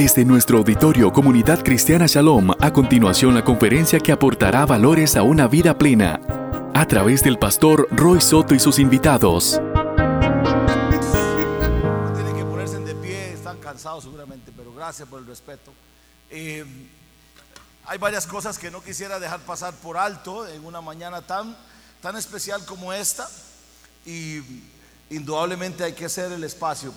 Desde nuestro auditorio Comunidad Cristiana Shalom, a continuación la conferencia que aportará valores a una vida plena, a través del pastor Roy Soto y sus invitados. Tienen que ponerse de pie, están cansados seguramente, pero gracias por el respeto. Eh, hay varias cosas que no quisiera dejar pasar por alto en una mañana tan, tan especial como esta y indudablemente hay que hacer el espacio.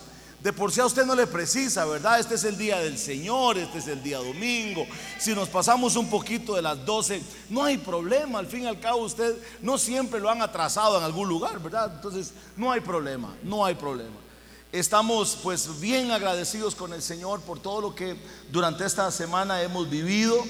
De por sí a usted no le precisa, ¿verdad? Este es el día del Señor, este es el día domingo. Si nos pasamos un poquito de las 12, no hay problema. Al fin y al cabo usted no siempre lo han atrasado en algún lugar, ¿verdad? Entonces no hay problema, no hay problema. Estamos pues bien agradecidos con el Señor por todo lo que durante esta semana hemos vivido.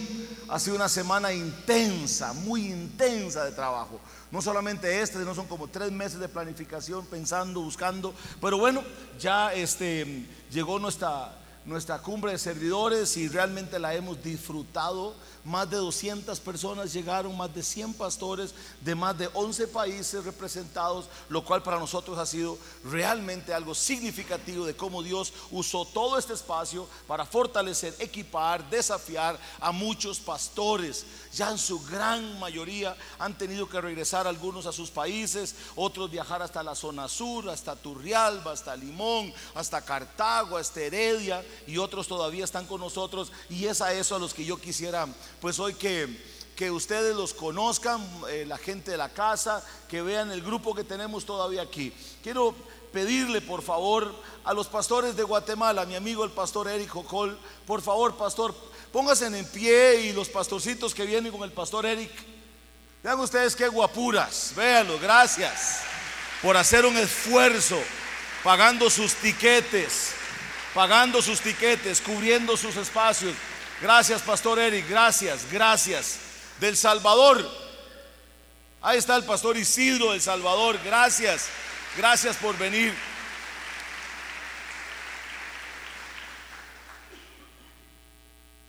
Ha sido una semana intensa, muy intensa de trabajo. No solamente este, sino son como tres meses de planificación, pensando, buscando. Pero bueno, ya este, llegó nuestra, nuestra cumbre de servidores y realmente la hemos disfrutado más de 200 personas llegaron, más de 100 pastores de más de 11 países representados, lo cual para nosotros ha sido realmente algo significativo de cómo Dios usó todo este espacio para fortalecer, equipar, desafiar a muchos pastores. Ya en su gran mayoría han tenido que regresar algunos a sus países, otros viajar hasta la zona sur, hasta Turrialba, hasta Limón, hasta Cartago, hasta Heredia, y otros todavía están con nosotros. Y es a eso a los que yo quisiera pues hoy que, que ustedes los conozcan, eh, la gente de la casa, que vean el grupo que tenemos todavía aquí. Quiero pedirle por favor a los pastores de Guatemala, mi amigo el pastor Eric Jocol, por favor pastor, pónganse en pie y los pastorcitos que vienen con el pastor Eric, vean ustedes qué guapuras, véanlo, gracias por hacer un esfuerzo, pagando sus tiquetes, pagando sus tiquetes, cubriendo sus espacios. Gracias, Pastor Eric. Gracias, gracias. Del Salvador. Ahí está el Pastor Isidro del Salvador. Gracias. Gracias por venir.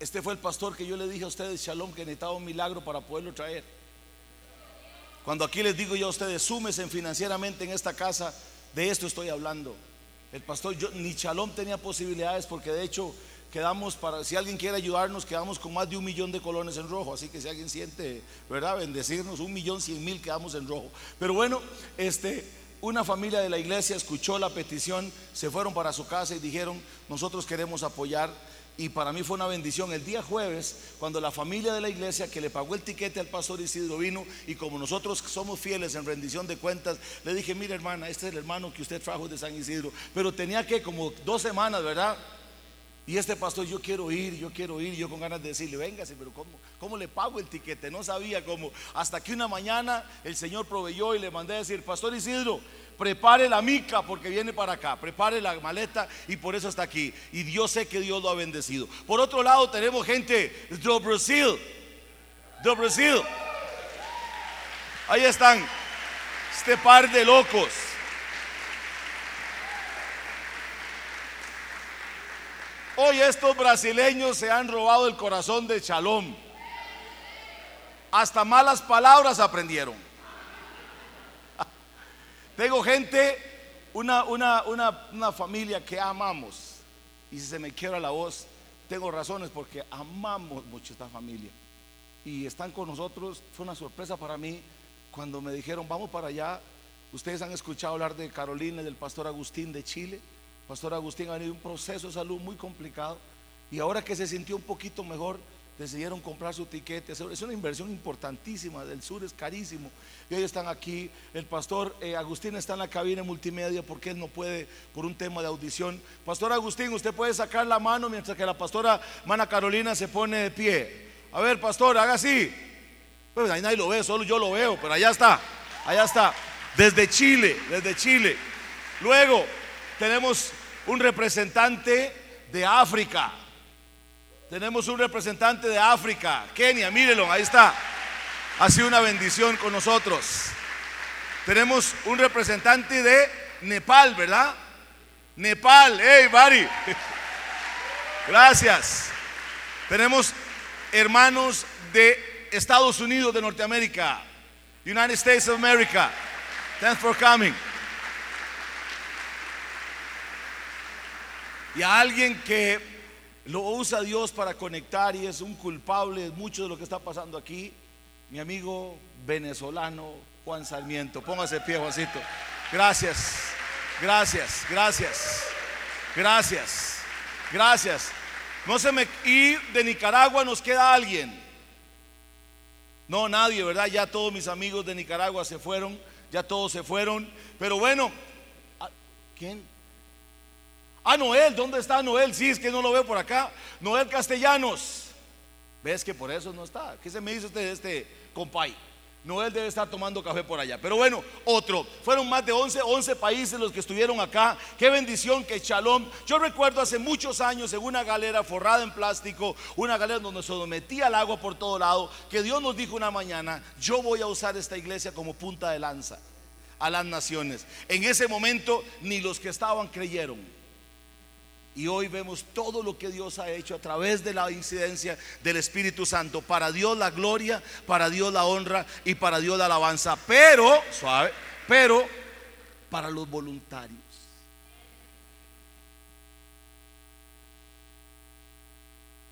Este fue el pastor que yo le dije a ustedes, Shalom, que necesitaba un milagro para poderlo traer. Cuando aquí les digo yo a ustedes, súmesen financieramente en esta casa, de esto estoy hablando. El pastor, yo, ni Shalom tenía posibilidades porque de hecho quedamos para, si alguien quiere ayudarnos, quedamos con más de un millón de colones en rojo. Así que si alguien siente, ¿verdad? Bendecirnos, un millón cien mil quedamos en rojo. Pero bueno, este, una familia de la iglesia escuchó la petición, se fueron para su casa y dijeron, nosotros queremos apoyar. Y para mí fue una bendición. El día jueves, cuando la familia de la iglesia que le pagó el tiquete al pastor Isidro vino, y como nosotros somos fieles en rendición de cuentas, le dije, mire hermana, este es el hermano que usted trajo de San Isidro. Pero tenía que como dos semanas, ¿verdad? Y este pastor, yo quiero ir, yo quiero ir, yo con ganas de decirle, véngase, pero ¿cómo, ¿cómo le pago el tiquete? No sabía cómo. Hasta que una mañana el Señor proveyó y le mandé a decir, Pastor Isidro, prepare la mica porque viene para acá, prepare la maleta y por eso está aquí. Y Dios sé que Dios lo ha bendecido. Por otro lado, tenemos gente de Brasil, de Brasil. Ahí están, este par de locos. Hoy estos brasileños se han robado el corazón de Shalom. Hasta malas palabras aprendieron. Tengo gente, una, una, una, una, familia que amamos. Y si se me quiebra la voz, tengo razones porque amamos mucho esta familia. Y están con nosotros. Fue una sorpresa para mí cuando me dijeron, vamos para allá. Ustedes han escuchado hablar de Carolina, del pastor Agustín de Chile. Pastor Agustín ha tenido un proceso de salud muy complicado y ahora que se sintió un poquito mejor, decidieron comprar su tiquete. Es una inversión importantísima, del sur es carísimo. Y hoy están aquí, el pastor eh, Agustín está en la cabina multimedia porque él no puede por un tema de audición. Pastor Agustín, usted puede sacar la mano mientras que la pastora Mana Carolina se pone de pie. A ver, pastor, haga así. Pues ahí nadie lo ve, solo yo lo veo, pero allá está, allá está. Desde Chile, desde Chile. Luego, tenemos un representante de África. Tenemos un representante de África, Kenia, mírenlo, ahí está. Ha sido una bendición con nosotros. Tenemos un representante de Nepal, ¿verdad? Nepal, hey, Bari. Gracias. Tenemos hermanos de Estados Unidos de Norteamérica, United States of America. Thanks for coming. Y a alguien que lo usa Dios para conectar y es un culpable de mucho de lo que está pasando aquí. Mi amigo venezolano Juan Sarmiento. Póngase pie, Juancito. Gracias, gracias, gracias, gracias, gracias. No se me. Y de Nicaragua nos queda alguien. No, nadie, ¿verdad? Ya todos mis amigos de Nicaragua se fueron, ya todos se fueron. Pero bueno, ¿quién? Ah, Noel, ¿dónde está Noel? Sí, es que no lo veo por acá. Noel Castellanos. ¿Ves que por eso no está? ¿Qué se me dice usted este compay? Noel debe estar tomando café por allá. Pero bueno, otro. Fueron más de 11, 11 países los que estuvieron acá. Qué bendición, que shalom. Yo recuerdo hace muchos años en una galera forrada en plástico, una galera donde se metía el agua por todo lado, que Dios nos dijo una mañana, yo voy a usar esta iglesia como punta de lanza a las naciones. En ese momento ni los que estaban creyeron. Y hoy vemos todo lo que Dios ha hecho a través de la incidencia del Espíritu Santo. Para Dios la gloria, para Dios la honra y para Dios la alabanza. Pero, suave, pero para los voluntarios.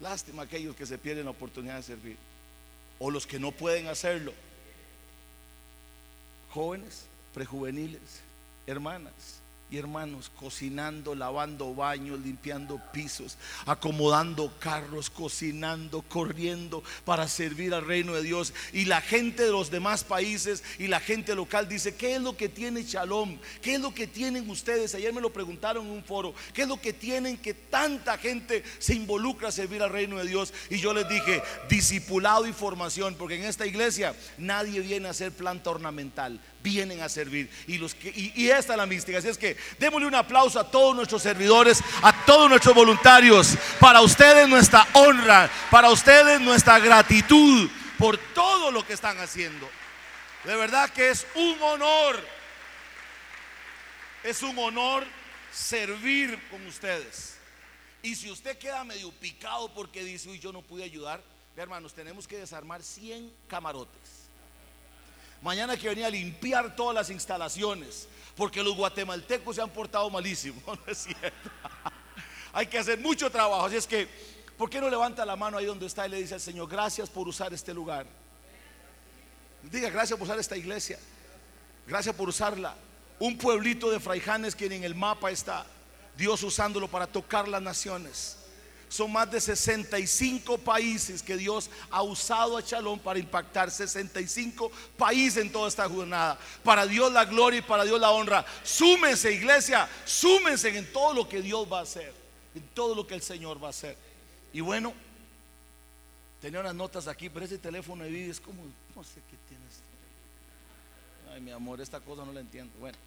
Lástima aquellos que se pierden la oportunidad de servir. O los que no pueden hacerlo. Jóvenes, prejuveniles, hermanas y hermanos, cocinando, lavando baños, limpiando pisos, acomodando carros, cocinando, corriendo para servir al reino de Dios. Y la gente de los demás países y la gente local dice, ¿qué es lo que tiene Shalom? ¿Qué es lo que tienen ustedes? Ayer me lo preguntaron en un foro, ¿qué es lo que tienen que tanta gente se involucra a servir al reino de Dios? Y yo les dije, discipulado y formación, porque en esta iglesia nadie viene a hacer planta ornamental vienen a servir. Y, esta es la mística. Así es que démosle un aplauso a todos nuestros servidores, a todos nuestros voluntarios. Para ustedes nuestra honra, para ustedes nuestra gratitud por todo lo que están haciendo. De verdad que es un honor. Es un honor servir con ustedes. Y si usted queda medio picado porque dice, uy, yo no pude ayudar, hermanos, tenemos que desarmar 100 camarotes. Mañana que venía a limpiar todas las instalaciones, porque los guatemaltecos se han portado malísimo, ¿no es cierto? Hay que hacer mucho trabajo, así es que, ¿por qué no levanta la mano ahí donde está y le dice al Señor, gracias por usar este lugar? Diga, gracias por usar esta iglesia, gracias por usarla. Un pueblito de fraijanes que en el mapa está, Dios usándolo para tocar las naciones. Son más de 65 países que Dios ha usado a Shalom para impactar. 65 países en toda esta jornada. Para Dios la gloria y para Dios la honra. Súmense, iglesia. Súmense en todo lo que Dios va a hacer. En todo lo que el Señor va a hacer. Y bueno, tenía unas notas aquí, pero ese teléfono de es como, no sé qué tienes. Ay, mi amor, esta cosa no la entiendo. Bueno.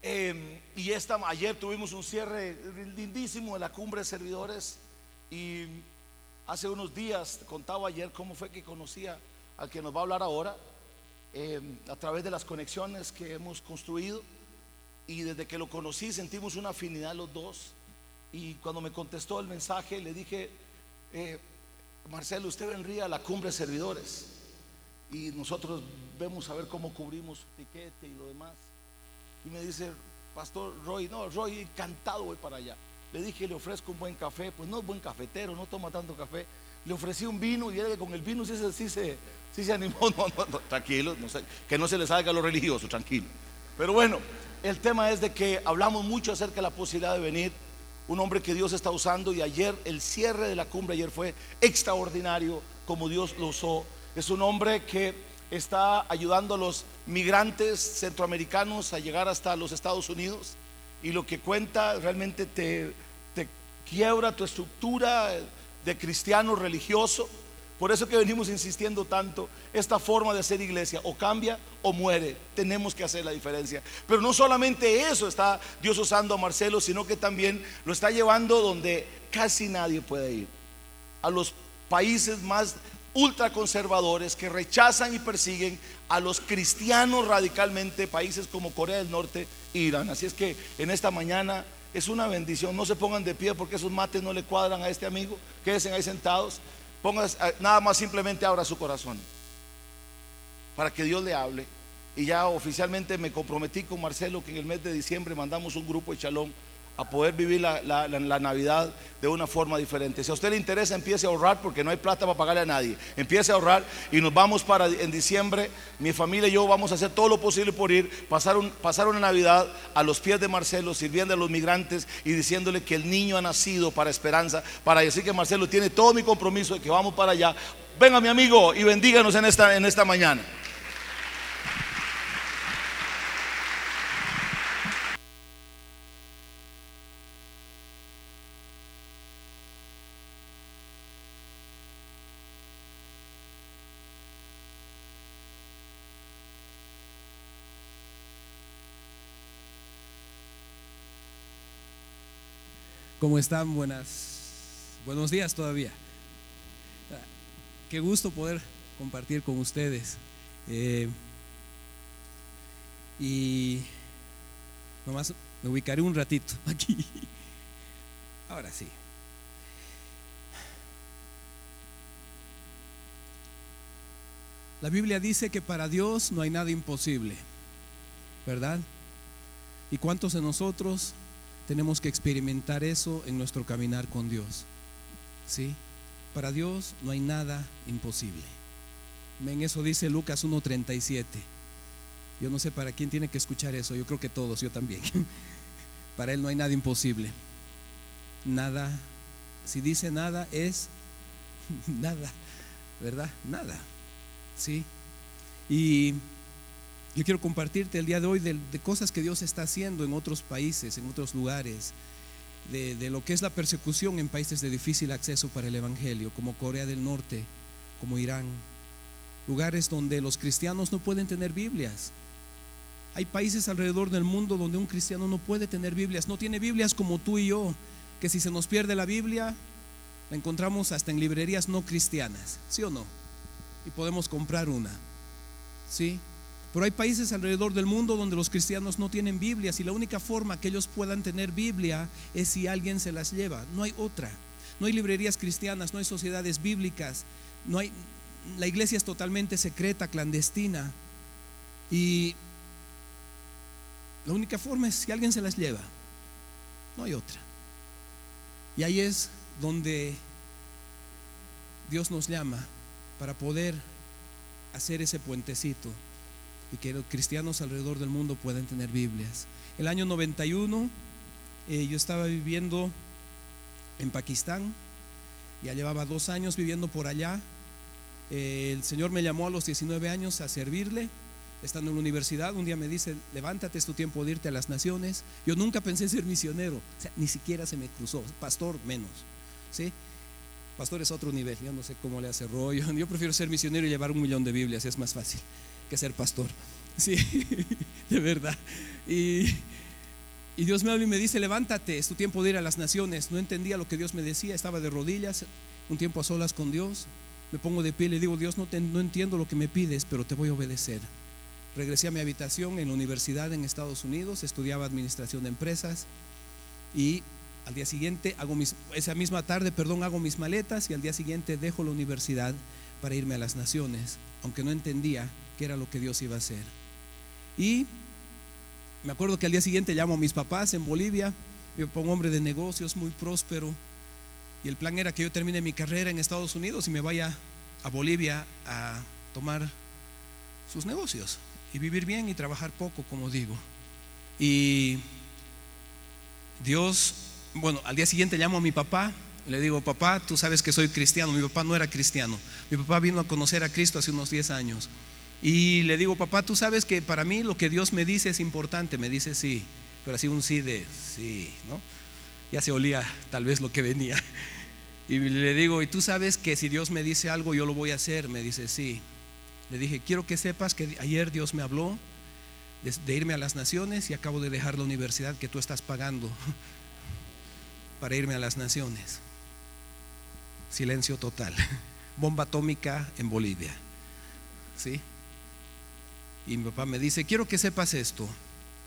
Em, y esta, ayer tuvimos un cierre lindísimo de la cumbre de servidores y hace unos días contaba ayer cómo fue que conocía al que nos va a hablar ahora em, a través de las conexiones que hemos construido y desde que lo conocí sentimos una afinidad los dos. Y cuando me contestó el mensaje le dije eh, Marcelo usted vendría a la cumbre de servidores y nosotros vemos a ver cómo cubrimos su tiquete y lo demás y me dice, Pastor Roy, no, Roy, encantado voy para allá. Le dije, le ofrezco un buen café, pues no es buen cafetero, no toma tanto café. Le ofrecí un vino y él con el vino sí se, sí se, animó. tranquilo, que no se le salga lo religioso, tranquilo. Pero bueno, el tema es de que hablamos mucho acerca de la posibilidad de venir. Un hombre que Dios está usando y ayer el cierre de la cumbre ayer fue extraordinario como Dios lo usó. Es un hombre que está ayudando a los migrantes centroamericanos a llegar hasta los Estados Unidos y lo que cuenta realmente te, quiebra tu estructura de cristiano religioso. Por eso que venimos insistiendo tanto, esta forma de hacer iglesia o cambia o muere. Tenemos que hacer la diferencia. Pero no solamente eso está Dios usando a Marcelo, sino que también lo está llevando donde casi nadie puede ir. A los países más ultraconservadores que rechazan y persiguen a los cristianos radicalmente, países como Corea del Norte e Irán. Así es que en esta mañana es una bendición. No se pongan de pie porque esos mates no le cuadran a este amigo. Quédense ahí sentados. Pongas, eh, nada más simplemente abra su corazón para que Dios le hable. Y ya oficialmente me comprometí con Marcelo que en el mes de diciembre mandamos un grupo de chalón a poder vivir la, la- Navidad de una forma diferente. Si a usted le interesa, empiece a ahorrar porque no hay plata para pagarle a nadie. Empiece a ahorrar y nos vamos para en diciembre. Mi familia y yo vamos a hacer todo lo posible por ir, pasar, un- pasar una Navidad a los pies de Marcelo, sirviendo a los migrantes y diciéndole que el niño ha nacido para esperanza, para decir que Marcelo tiene todo mi compromiso de que vamos para allá. Venga mi amigo y bendíganos en esta, en esta mañana. ¿Cómo están? Buenas, buenos días todavía. Qué gusto poder compartir con ustedes. Eh, y nomás me ubicaré un ratito aquí. Ahora sí. La Biblia dice que para Dios no hay nada imposible, ¿verdad? ¿Y cuántos de nosotros tenemos que experimentar eso en nuestro caminar con Dios. ¿Sí? Para Dios no hay nada imposible. En eso dice Lucas 1.37. Yo no sé para quién tiene que escuchar eso, yo creo que todos, yo también. Para Él no hay nada imposible. Nada, si dice nada es nada, ¿verdad? Nada. ¿Sí? Y yo quiero compartirte el día de hoy de, cosas que Dios está haciendo en otros países, en otros lugares, de, de lo que es la persecución en países de difícil acceso para el Evangelio, como Corea del Norte, como Irán, lugares donde los cristianos no pueden tener Biblias. Hay países alrededor del mundo donde un cristiano no puede tener Biblias, no tiene Biblias como tú y yo, que si se nos pierde la Biblia, la encontramos hasta en librerías no cristianas, ¿sí o no? Y podemos comprar una, ¿sí? Pero hay países alrededor del mundo donde los cristianos no tienen Biblias y la única forma que ellos puedan tener Biblia es si alguien se las lleva. No hay otra. No hay librerías cristianas, no hay sociedades bíblicas, no hay la iglesia es totalmente secreta, clandestina y la única forma es si alguien se las lleva. No hay otra. Y ahí es donde Dios nos llama para poder hacer ese puentecito y que los cristianos alrededor del mundo puedan tener Biblias. El año 91 eh, yo estaba viviendo en Pakistán, ya llevaba dos años viviendo por allá. Eh, el Señor me llamó a los 19 años a servirle, estando en la universidad. Un día me dice, levántate, es tu tiempo de irte a las naciones. Yo nunca pensé ser misionero, ni siquiera se me cruzó, pastor menos. ¿sí? Pastor es otro nivel, yo no sé cómo le hace rollo. Yo prefiero ser misionero y llevar un millón de Biblias, es más fácil que ser pastor. Sí, de verdad. Y, y, Dios me habla y me dice, levántate, es tu tiempo de ir a las naciones. No entendía lo que Dios me decía, estaba de rodillas, un tiempo a solas con Dios. Me pongo de pie y le digo, Dios, no, te, no entiendo lo que me pides, pero te voy a obedecer. Regresé a mi habitación en la universidad en Estados Unidos, estudiaba administración de empresas y al día siguiente, hago mis, esa misma tarde, perdón, hago mis maletas y al día siguiente dejo la universidad para irme a las naciones, aunque no entendía qué era lo que Dios iba a hacer. Y me acuerdo que al día siguiente llamo a mis papás en Bolivia, yo pongo hombre de negocios, muy próspero, y el plan era que yo termine mi carrera en Estados Unidos y me vaya a Bolivia a tomar sus negocios y vivir bien y trabajar poco, como digo. Y Dios, bueno, al día siguiente llamo a mi papá, le digo, papá, tú sabes que soy cristiano, mi papá no era cristiano, mi papá vino a conocer a Cristo hace unos 10 años. Y le digo, papá, tú sabes que para mí lo que Dios me dice es importante. Me dice sí, pero así un sí de sí, ¿no? Ya se olía tal vez lo que venía. Y le digo, y tú sabes que si Dios me dice algo, yo lo voy a hacer. Me dice sí. Le dije, quiero que sepas que ayer Dios me habló de, de irme a las naciones y acabo de dejar la universidad que tú estás pagando para irme a las naciones. Silencio total. Bomba atómica en Bolivia. ¿Sí? Y mi papá me dice, quiero que sepas esto,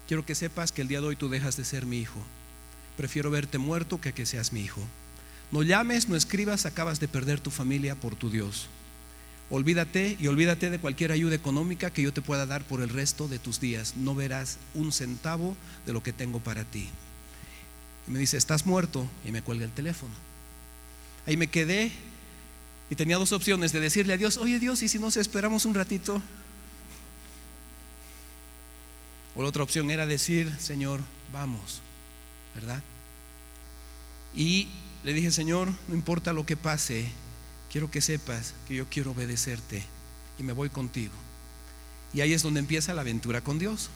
quiero que sepas que el día de hoy tú dejas de ser mi hijo. Prefiero verte muerto que que seas mi hijo. No llames, no escribas, acabas de perder tu familia por tu Dios. Olvídate y olvídate de cualquier ayuda económica que yo te pueda dar por el resto de tus días. No verás un centavo de lo que tengo para ti. Y me dice, estás muerto. Y me cuelga el teléfono. Ahí me quedé y tenía dos opciones de decirle a Dios, oye Dios, ¿y si nos esperamos un ratito? O la otra opción era decir, Señor, vamos, ¿verdad? Y le dije, Señor, no importa lo que pase, quiero que sepas que yo quiero obedecerte y me voy contigo. Y ahí es donde empieza la aventura con Dios.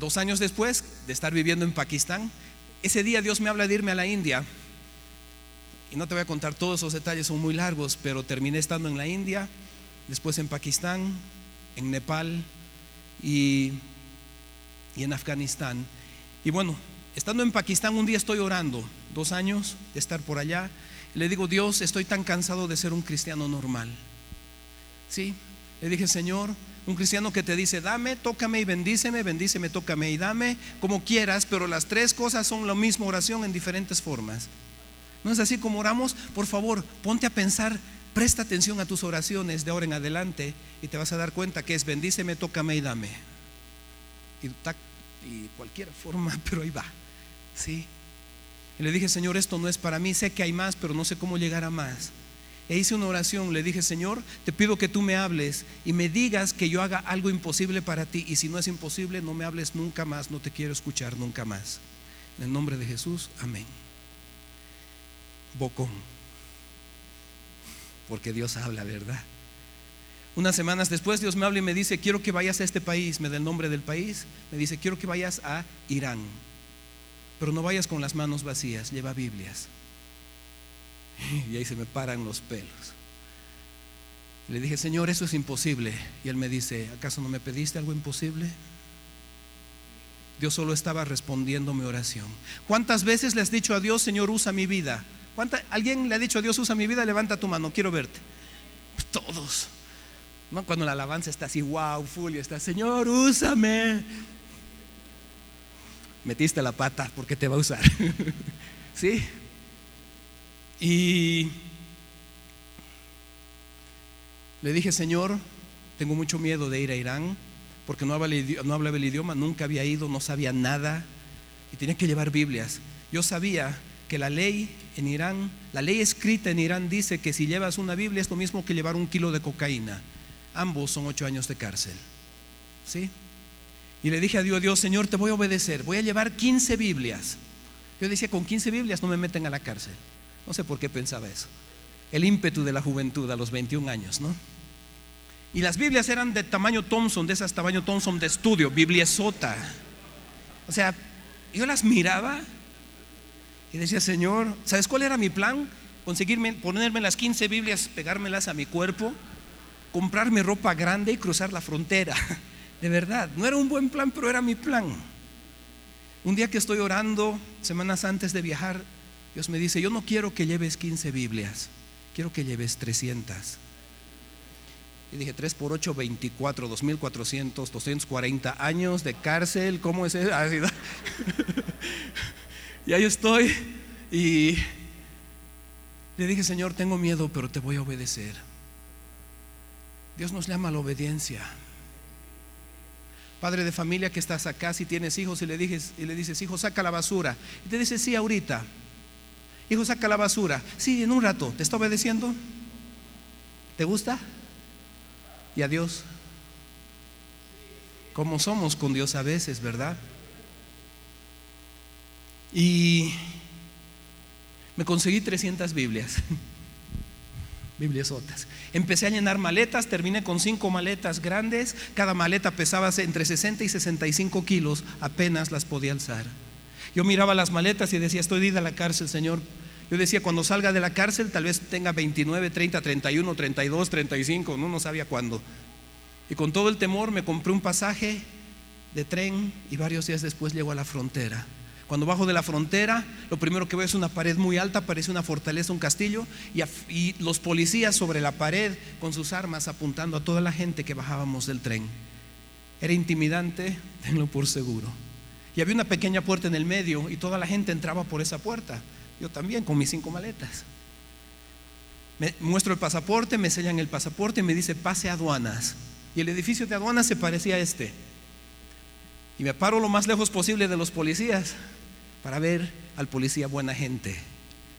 Dos años después de estar viviendo en Pakistán, ese día Dios me habla de irme a la India y no te voy a contar todos esos detalles, son muy largos, pero terminé estando en la India, después en Pakistán, en Nepal y, y en Afganistán. Y bueno, estando en Pakistán un día estoy orando, dos años de estar por allá, le digo, Dios, estoy tan cansado de ser un cristiano normal. Sí, le dije, Señor, un cristiano que te dice, dame, tócame y bendíceme, bendíceme, tócame y dame, como quieras, pero las tres cosas son la misma oración en diferentes formas. ¿No es así como oramos? Por favor, ponte a pensar, presta atención a tus oraciones de ahora en adelante y te vas a dar cuenta que es bendíceme, tócame y dame. Y, y cualquier forma, pero ahí va. ¿Sí? Y le dije, Señor, esto no es para mí, sé que hay más, pero no sé cómo llegar a más. E hice una oración, le dije, Señor, te pido que tú me hables y me digas que yo haga algo imposible para ti. Y si no es imposible, no me hables nunca más, no te quiero escuchar nunca más. En el nombre de Jesús, amén bocón. Porque Dios habla, ¿verdad? Unas semanas después Dios me habla y me dice, quiero que vayas a este país, me da el nombre del país, me dice, quiero que vayas a Irán, pero no vayas con las manos vacías, lleva Biblias. Y ahí se me paran los pelos. Le dije, Señor, eso es imposible. Y él me dice, ¿acaso no me pediste algo imposible? Dios solo estaba respondiendo mi oración. ¿Cuántas veces le has dicho a Dios, Señor, usa mi vida? ¿Alguien le ha dicho a Dios, usa mi vida? Levanta tu mano, quiero verte. Todos. Cuando la alabanza está así, wow, full, y está, Señor, úsame. Metiste la pata porque te va a usar. ¿Sí? Y le dije, Señor, tengo mucho miedo de ir a Irán porque no hablaba, no hablaba el idioma, nunca había ido, no sabía nada y tenía que llevar Biblias. Yo sabía que la ley en Irán, la ley escrita en Irán dice que si llevas una Biblia es lo mismo que llevar un kilo de cocaína. Ambos son ocho años de cárcel. ¿Sí? Y le dije a Dios, Dios, Señor, te voy a obedecer, voy a llevar 15 Biblias. Yo decía, con 15 Biblias no me meten a la cárcel. No sé por qué pensaba eso. El ímpetu de la juventud a los 21 años, ¿no? Y las Biblias eran de tamaño Thompson, de esas tamaño Thompson de estudio, Bibliesota. O sea, yo las miraba y decía, Señor, ¿sabes cuál era mi plan? Conseguirme, ponerme las 15 Biblias, pegármelas a mi cuerpo, comprarme ropa grande y cruzar la frontera. De verdad, no era un buen plan, pero era mi plan. Un día que estoy orando, semanas antes de viajar, Dios me dice, yo no quiero que lleves 15 Biblias, quiero que lleves 300. Y dije, 3 por 8, 24, 2400, 240 años de cárcel, ¿cómo es eso? Y ahí estoy y le dije, Señor, tengo miedo, pero te voy a obedecer. Dios nos llama a la obediencia. Padre de familia que estás acá, si tienes hijos y le, dices, y le dices, hijo, saca la basura. Y te dice, sí, ahorita. Hijo, saca la basura. Sí, en un rato. ¿Te está obedeciendo? ¿Te gusta? Y a Dios. Como somos con Dios a veces, ¿verdad? Y me conseguí 300 Biblias. Bibliosotas. Empecé a llenar maletas, terminé con cinco maletas grandes, cada maleta pesaba entre 60 y 65 kilos, apenas las podía alzar. Yo miraba las maletas y decía, estoy ida a la cárcel, Señor. Yo decía, cuando salga de la cárcel, tal vez tenga 29, 30, 31, 32, 35, no, no sabía cuándo. Y con todo el temor me compré un pasaje de tren y varios días después llego a la frontera. Cuando bajo de la frontera, lo primero que veo es una pared muy alta, parece una fortaleza, un castillo, y, los policías sobre la pared con sus armas apuntando a toda la gente que bajábamos del tren. Era intimidante, tenlo por seguro. Y había una pequeña puerta en el medio y toda la gente entraba por esa puerta. Yo también, con mis cinco maletas. Me muestro el pasaporte, me sellan el pasaporte y me dice pase a aduanas. Y el edificio de aduanas se parecía a este. Y me paro lo más lejos posible de los policías. Para ver al policía buena gente,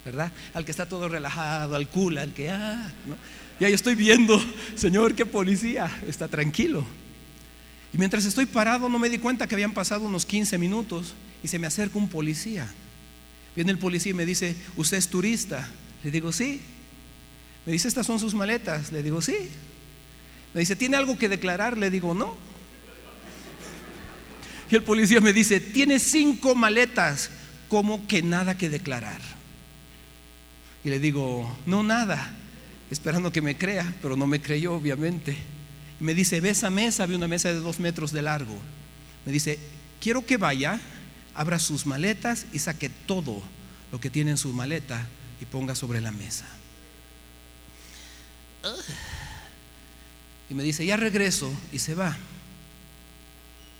¿verdad? Al que está todo relajado, al cool, al que, ah, ¿no? Y ahí estoy viendo, Señor, qué policía, está tranquilo. Y mientras estoy parado no me di cuenta que habían pasado unos 15 minutos y se me acerca un policía. Viene el policía y me dice, ¿usted es turista? Le digo, sí. Me dice, ¿estas son sus maletas? Le digo, sí. Me dice, ¿tiene algo que declarar? Le digo, no. Y el policía me dice, tiene cinco maletas, ¿cómo que nada que declarar? Y le digo, no, nada, esperando que me crea, pero no me creyó, obviamente. Y me dice, ve esa mesa, había una mesa de dos metros de largo. Me dice, quiero que vaya, abra sus maletas y saque todo lo que tiene en su maleta y ponga sobre la mesa. Y me dice, ya regreso y se va.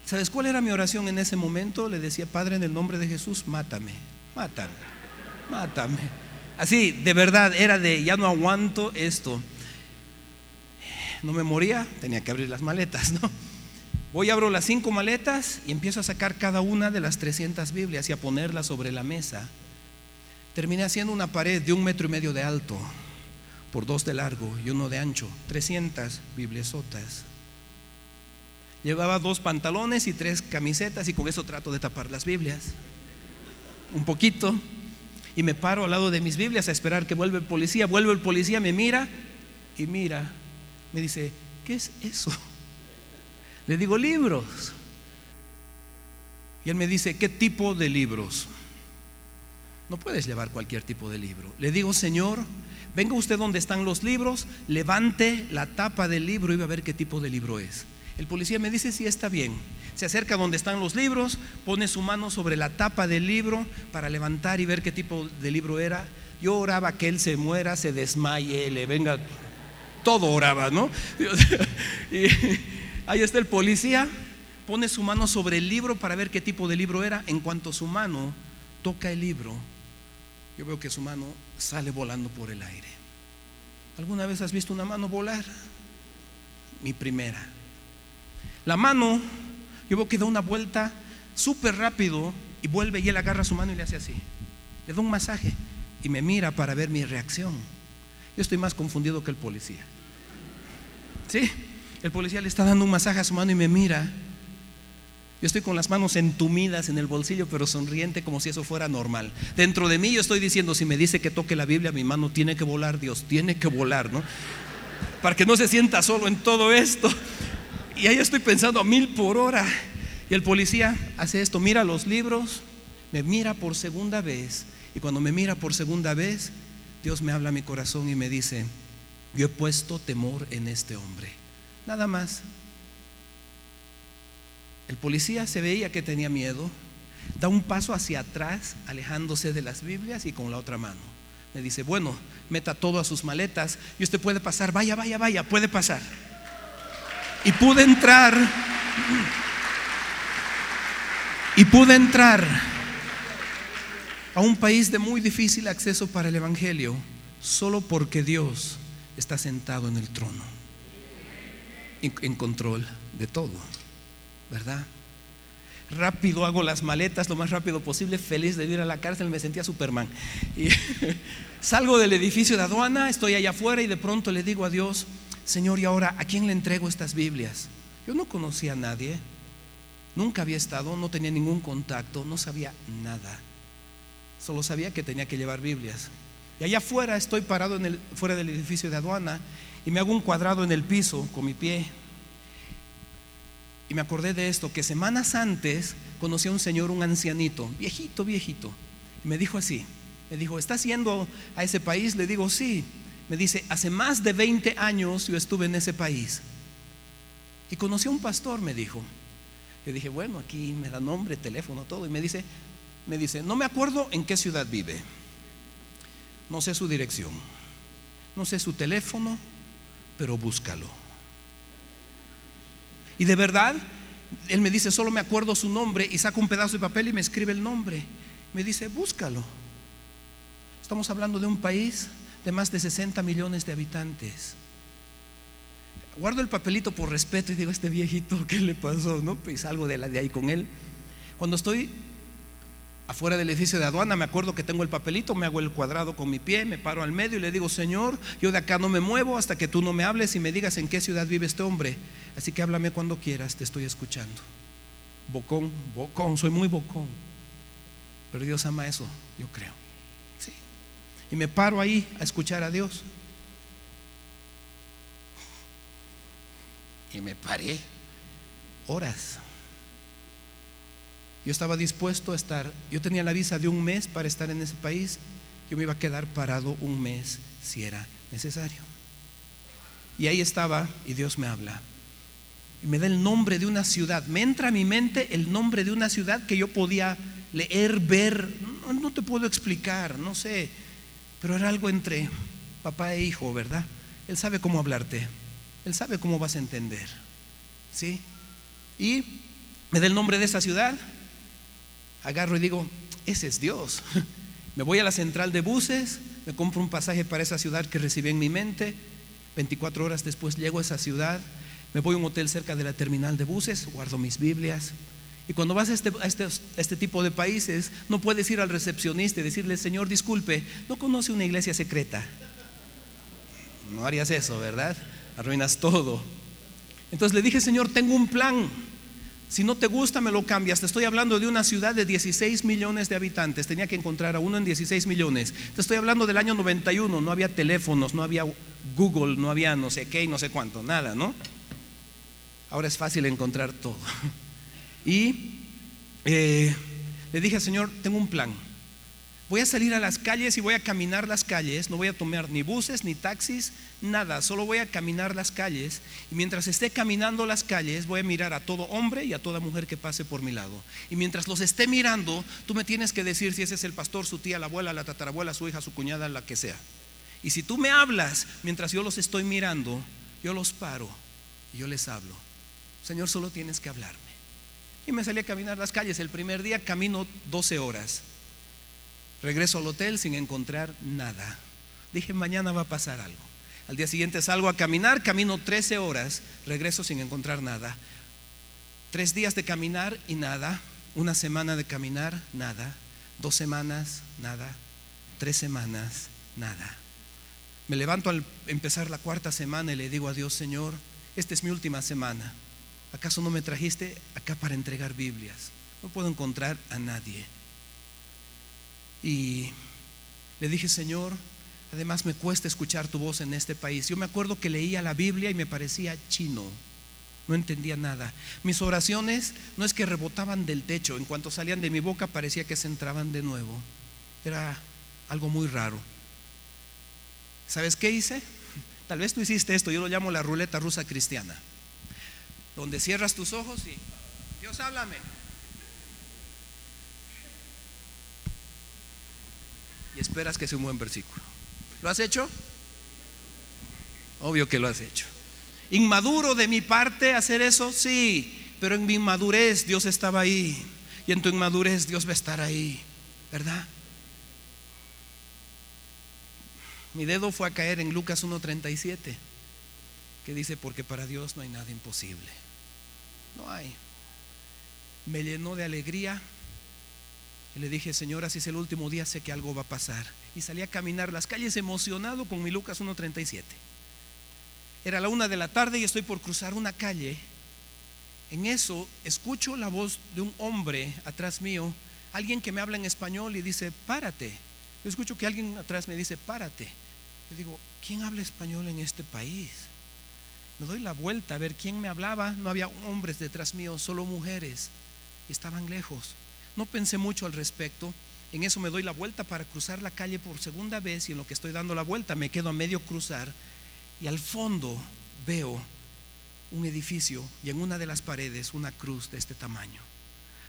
¿Sabes cuál era mi oración en ese momento? Le decía, Padre, en el nombre de Jesús, mátame, mátame, mátame. Así, de verdad, era de, ya no aguanto esto. No me moría, tenía que abrir las maletas, ¿no? Voy, abro las cinco maletas y empiezo a sacar cada una de las 300 Biblias y a ponerlas sobre la mesa. Terminé haciendo una pared de un metro y medio de alto, por dos de largo y uno de ancho, 300 bibliosotas. Llevaba dos pantalones y tres camisetas y con eso trato de tapar las Biblias. Un poquito. Y me paro al lado de mis Biblias a esperar que vuelva el policía. Vuelve el policía, me mira y mira. Me dice, ¿qué es eso? Le digo, libros. Y él me dice, ¿qué tipo de libros? No puedes llevar cualquier tipo de libro. Le digo, Señor, venga usted donde están los libros, levante la tapa del libro y va a ver qué tipo de libro es. El policía me dice, sí, está bien. Se acerca donde están los libros, pone su mano sobre la tapa del libro para levantar y ver qué tipo de libro era. Yo oraba que él se muera, se desmaye, le venga, todo oraba, ¿no? y ahí está el policía, pone su mano sobre el libro para ver qué tipo de libro era. En cuanto su mano toca el libro, yo veo que su mano sale volando por el aire. ¿Alguna vez has visto una mano volar? Mi primera. La mano, yo veo que da una vuelta súper rápido y vuelve y él agarra su mano y le hace así. Le da un masaje y me mira para ver mi reacción. Yo estoy más confundido que el policía. ¿Sí? El policía le está dando un masaje a su mano y me mira. Yo estoy con las manos entumidas en el bolsillo, pero sonriente como si eso fuera normal. Dentro de mí yo estoy diciendo, si me dice que toque la Biblia, mi mano tiene que volar, Dios, tiene que volar, ¿no? Para que no se sienta solo en todo esto. Y ahí estoy pensando a mil por hora. Y el policía hace esto, mira los libros, me mira por segunda vez. Y cuando me mira por segunda vez, Dios me habla a mi corazón y me dice, yo he puesto temor en este hombre. Nada más. El policía se veía que tenía miedo, da un paso hacia atrás, alejándose de las Biblias y con la otra mano. Me dice, bueno, meta todo a sus maletas y usted puede pasar, vaya, vaya, vaya, puede pasar. Y pude entrar. Y pude entrar a un país de muy difícil acceso para el Evangelio solo porque Dios está sentado en el trono, en control de todo, ¿verdad? Rápido hago las maletas lo más rápido posible, feliz de ir a la cárcel, me sentía Superman. Salgo del edificio de aduana, estoy allá afuera y de pronto le digo a Dios, Señor, ¿y ahora a quién le entrego estas Biblias? Yo no conocía a nadie, nunca había estado, no tenía ningún contacto, no sabía nada. Solo sabía que tenía que llevar Biblias. Y allá afuera estoy parado en el, fuera del edificio de aduana y me hago un cuadrado en el piso con mi pie. Y me acordé de esto, que semanas antes conocí a un señor, un ancianito, viejito, viejito. Me dijo así, me dijo, ¿estás yendo a ese país? Le digo, sí me dice, hace más de 20 años yo estuve en ese país. Y conocí a un pastor, me dijo. Yo dije, bueno, aquí me da nombre, teléfono, todo. Y me dice, me dice, no me acuerdo en qué ciudad vive. No sé su dirección. No sé su teléfono, pero búscalo. Y de verdad, él me dice, solo me acuerdo su nombre y saca un pedazo de papel y me escribe el nombre. Me dice, búscalo. Estamos hablando de un país de más de 60 millones de habitantes. Guardo el papelito por respeto y digo, este viejito, ¿qué le pasó? ¿No? Pues salgo de, la, de ahí con él. Cuando estoy afuera del edificio de aduana, me acuerdo que tengo el papelito, me hago el cuadrado con mi pie, me paro al medio y le digo, Señor, yo de acá no me muevo hasta que tú no me hables y me digas en qué ciudad vive este hombre. Así que háblame cuando quieras, te estoy escuchando. Bocón, bocón, soy muy bocón. Pero Dios ama eso, yo creo. Y me paro ahí a escuchar a Dios. Y me paré horas. Yo estaba dispuesto a estar, yo tenía la visa de un mes para estar en ese país, yo me iba a quedar parado un mes si era necesario. Y ahí estaba y Dios me habla. Y me da el nombre de una ciudad. Me entra a mi mente el nombre de una ciudad que yo podía leer, ver. No, no te puedo explicar, no sé. Pero era algo entre papá e hijo, ¿verdad? Él sabe cómo hablarte. Él sabe cómo vas a entender. ¿Sí? Y me da el nombre de esa ciudad agarro y digo, ese es Dios. Me voy a la central de buses, me compro un pasaje para esa ciudad que recibí en mi mente, 24 horas después llego a esa ciudad, me voy a un hotel cerca de la terminal de buses, guardo mis Biblias. Y cuando vas a este, este, este tipo de países, no puedes ir al recepcionista y decirle, Señor, disculpe, no conoce una iglesia secreta. No harías eso, ¿verdad? Arruinas todo. Entonces le dije, Señor, tengo un plan. Si no te gusta, me lo cambias. Te estoy hablando de una ciudad de 16 millones de habitantes. Tenía que encontrar a uno en 16 millones. Te estoy hablando del año 91. No había teléfonos, no había Google, no había no sé qué y no sé cuánto, nada, ¿no? Ahora es fácil encontrar todo. Y eh, le dije, Señor, tengo un plan. Voy a salir a las calles y voy a caminar las calles. No voy a tomar ni buses, ni taxis, nada. Solo voy a caminar las calles. Y mientras esté caminando las calles, voy a mirar a todo hombre y a toda mujer que pase por mi lado. Y mientras los esté mirando, tú me tienes que decir si ese es el pastor, su tía, la abuela, la tatarabuela, su hija, su cuñada, la que sea. Y si tú me hablas mientras yo los estoy mirando, yo los paro y yo les hablo. Señor, solo tienes que hablarme. Y me salí a caminar las calles. El primer día camino 12 horas. Regreso al hotel sin encontrar nada. Dije, mañana va a pasar algo. Al día siguiente salgo a caminar, camino 13 horas, regreso sin encontrar nada. Tres días de caminar y nada. Una semana de caminar, nada. Dos semanas, nada. Tres semanas, nada. Me levanto al empezar la cuarta semana y le digo a Dios, Señor, esta es mi última semana. ¿Acaso no me trajiste acá para entregar Biblias? No puedo encontrar a nadie. Y le dije, Señor, además me cuesta escuchar tu voz en este país. Yo me acuerdo que leía la Biblia y me parecía chino. No entendía nada. Mis oraciones no es que rebotaban del techo, en cuanto salían de mi boca parecía que se entraban de nuevo. Era algo muy raro. ¿Sabes qué hice? Tal vez tú hiciste esto, yo lo llamo la ruleta rusa cristiana, donde cierras tus ojos y Dios háblame. y esperas que sea un buen versículo. ¿Lo has hecho? Obvio que lo has hecho. ¿Inmaduro de mi parte hacer eso? Sí, pero en mi inmadurez Dios estaba ahí. Y en tu inmadurez Dios va a estar ahí, ¿verdad? Mi dedo fue a caer en Lucas 1.37, que dice, porque para Dios no hay nada imposible. No hay. Me llenó de alegría y le dije, Señora, si es el último día, sé que algo va a pasar. Y salí a caminar las calles emocionado con mi Lucas 1.37. Era la una de la tarde y estoy por cruzar una calle. En eso escucho la voz de un hombre atrás mío, alguien que me habla en español y dice, párate. Yo escucho que alguien atrás me dice, párate. Yo digo, ¿quién habla español en este país? Me doy la vuelta a ver quién me hablaba. No había hombres detrás mío, solo mujeres. Estaban lejos. No pensé mucho al respecto. En eso me doy la vuelta para cruzar la calle por segunda vez y en lo que estoy dando la vuelta me quedo a medio cruzar y al fondo veo un edificio y en una de las paredes una cruz de este tamaño.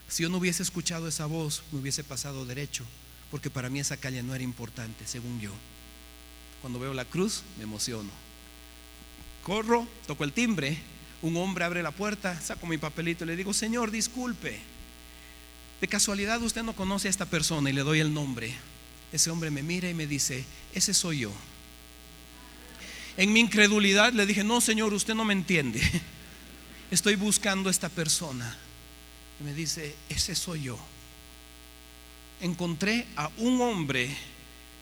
Si yo no hubiese escuchado esa voz, me hubiese pasado derecho, porque para mí esa calle no era importante, según yo. Cuando veo la cruz, me emociono. Corro, toco el timbre, un hombre abre la puerta, saco mi papelito y le digo, Señor, disculpe, de casualidad usted no conoce a esta persona y le doy el nombre. Ese hombre me mira y me dice, ese soy yo. En mi incredulidad le dije, no Señor, usted no me entiende. Estoy buscando a esta persona. Y me dice, ese soy yo. encontré a un hombre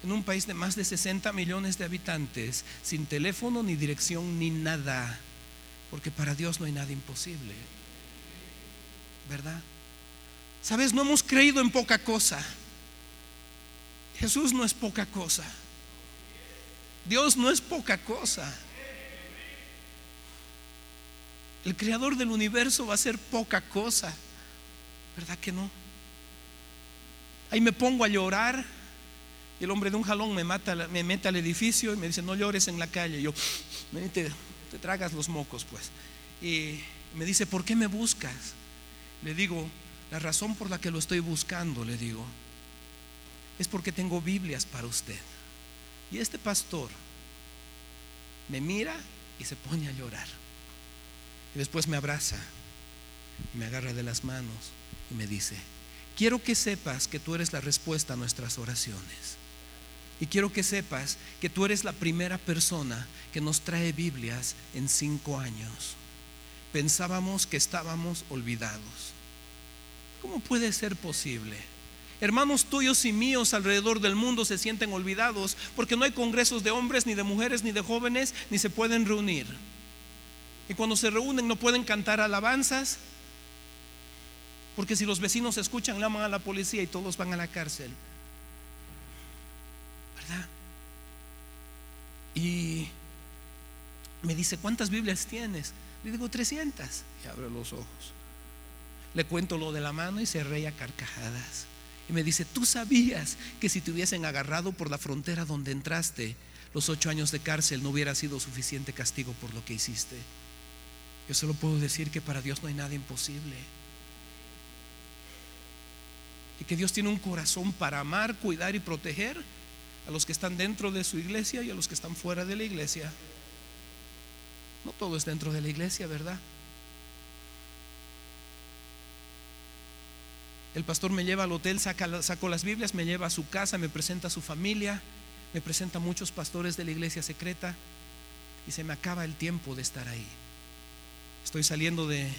en un país de más de 60 millones de habitantes, sin teléfono, ni dirección, ni nada, porque para Dios no hay nada imposible. ¿Verdad? Sabes, no hemos creído en poca cosa. Jesús no es poca cosa. Dios no es poca cosa. El creador del universo va a ser poca cosa. ¿Verdad que no? Ahí me pongo a llorar y el hombre de un jalón me, mata, me mete al edificio y me dice, no llores en la calle. yo, te, te tragas los mocos, pues. Y me dice, ¿por qué me buscas? Le digo, la razón por la que lo estoy buscando, le digo, es porque tengo Biblias para usted. Y este pastor me mira y se pone a llorar. Y después me abraza y me agarra de las manos y me dice, quiero que sepas que tú eres la respuesta a nuestras oraciones. Y quiero que sepas que tú eres la primera persona que nos trae Biblias en cinco años. Pensábamos que estábamos olvidados. ¿Cómo puede ser posible? Hermanos tuyos y míos alrededor del mundo se sienten olvidados porque no hay congresos de hombres, ni de mujeres, ni de jóvenes, ni se pueden reunir. Y cuando se reúnen no pueden cantar alabanzas, porque si los vecinos escuchan, llaman a la policía y todos van a la cárcel. Y me dice, ¿cuántas Biblias tienes? Le digo, 300. Y abre los ojos. Le cuento lo de la mano y se reía carcajadas. Y me dice, tú sabías que si te hubiesen agarrado por la frontera donde entraste, los ocho años de cárcel no hubiera sido suficiente castigo por lo que hiciste. Yo solo puedo decir que para Dios no hay nada imposible. Y que Dios tiene un corazón para amar, cuidar y proteger a los que están dentro de su iglesia y a los que están fuera de la iglesia. No todo es dentro de la iglesia, ¿verdad? El pastor me lleva al hotel, saca, las Biblias, me lleva a su casa, me presenta a su familia, me presenta a muchos pastores de la iglesia secreta y se me acaba el tiempo de estar ahí. Estoy saliendo de,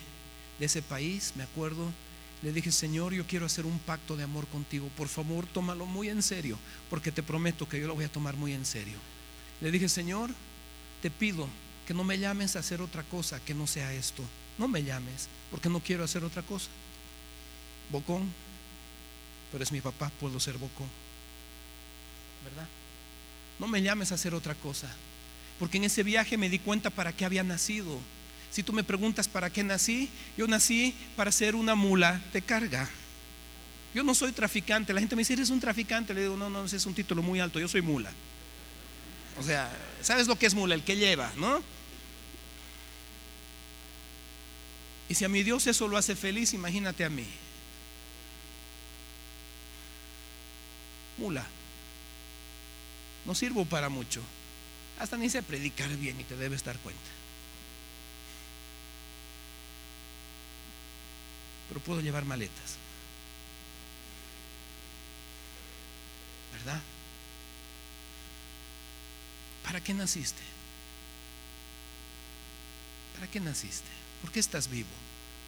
de ese país, me acuerdo, le dije, Señor, yo quiero hacer un pacto de amor contigo. Por favor, tómalo muy en serio, porque te prometo que yo lo voy a tomar muy en serio. Le dije, Señor, te pido que no me llames a hacer otra cosa que no sea esto. No me llames, porque no quiero hacer otra cosa. Bocón, pero es mi papá, puedo ser bocón. ¿Verdad? No me llames a hacer otra cosa, porque en ese viaje me di cuenta para qué había nacido si tú me preguntas para qué nací, yo nací para ser una mula de carga. Yo no soy traficante. La gente me dice, eres un traficante. Le digo, no, no, ese es un título muy alto. Yo soy mula. O sea, ¿sabes lo que es mula? El que lleva, ¿no? Y si a mi Dios eso lo hace feliz, imagínate a mí. Mula. No sirvo para mucho. Hasta ni sé predicar bien y te debes dar cuenta. Pero puedo llevar maletas. ¿Verdad? ¿Para qué naciste? ¿Para qué naciste? ¿Por qué estás vivo?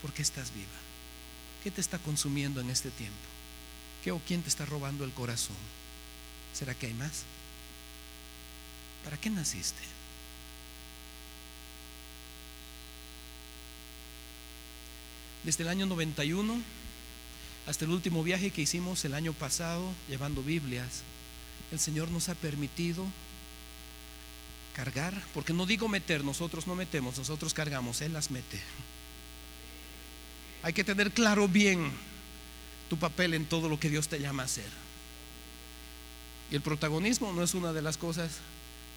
¿Por qué estás viva? ¿Qué te está consumiendo en este tiempo? ¿Qué o quién te está robando el corazón? ¿Será que hay más? ¿Para qué naciste? Desde el año 91 hasta el último viaje que hicimos el año pasado llevando Biblias, el Señor nos ha permitido cargar, porque no digo meter, nosotros no metemos, nosotros cargamos, Él las mete. Hay que tener claro bien tu papel en todo lo que Dios te llama a hacer. Y el protagonismo no es una de las cosas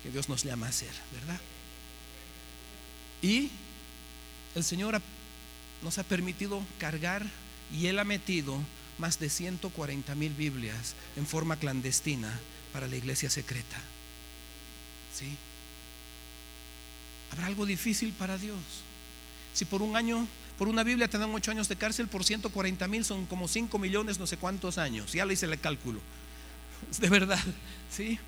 que Dios nos llama a hacer, ¿verdad? Y el Señor nos ha permitido cargar y Él ha metido más de 140 mil Biblias en forma clandestina para la iglesia secreta. ¿Sí? ¿Habrá algo difícil para Dios? Si por un año, por una Biblia te dan 8 años de cárcel, por 140 mil son como 5 millones, no sé cuántos años. Ya le hice el cálculo. De verdad, ¿sí?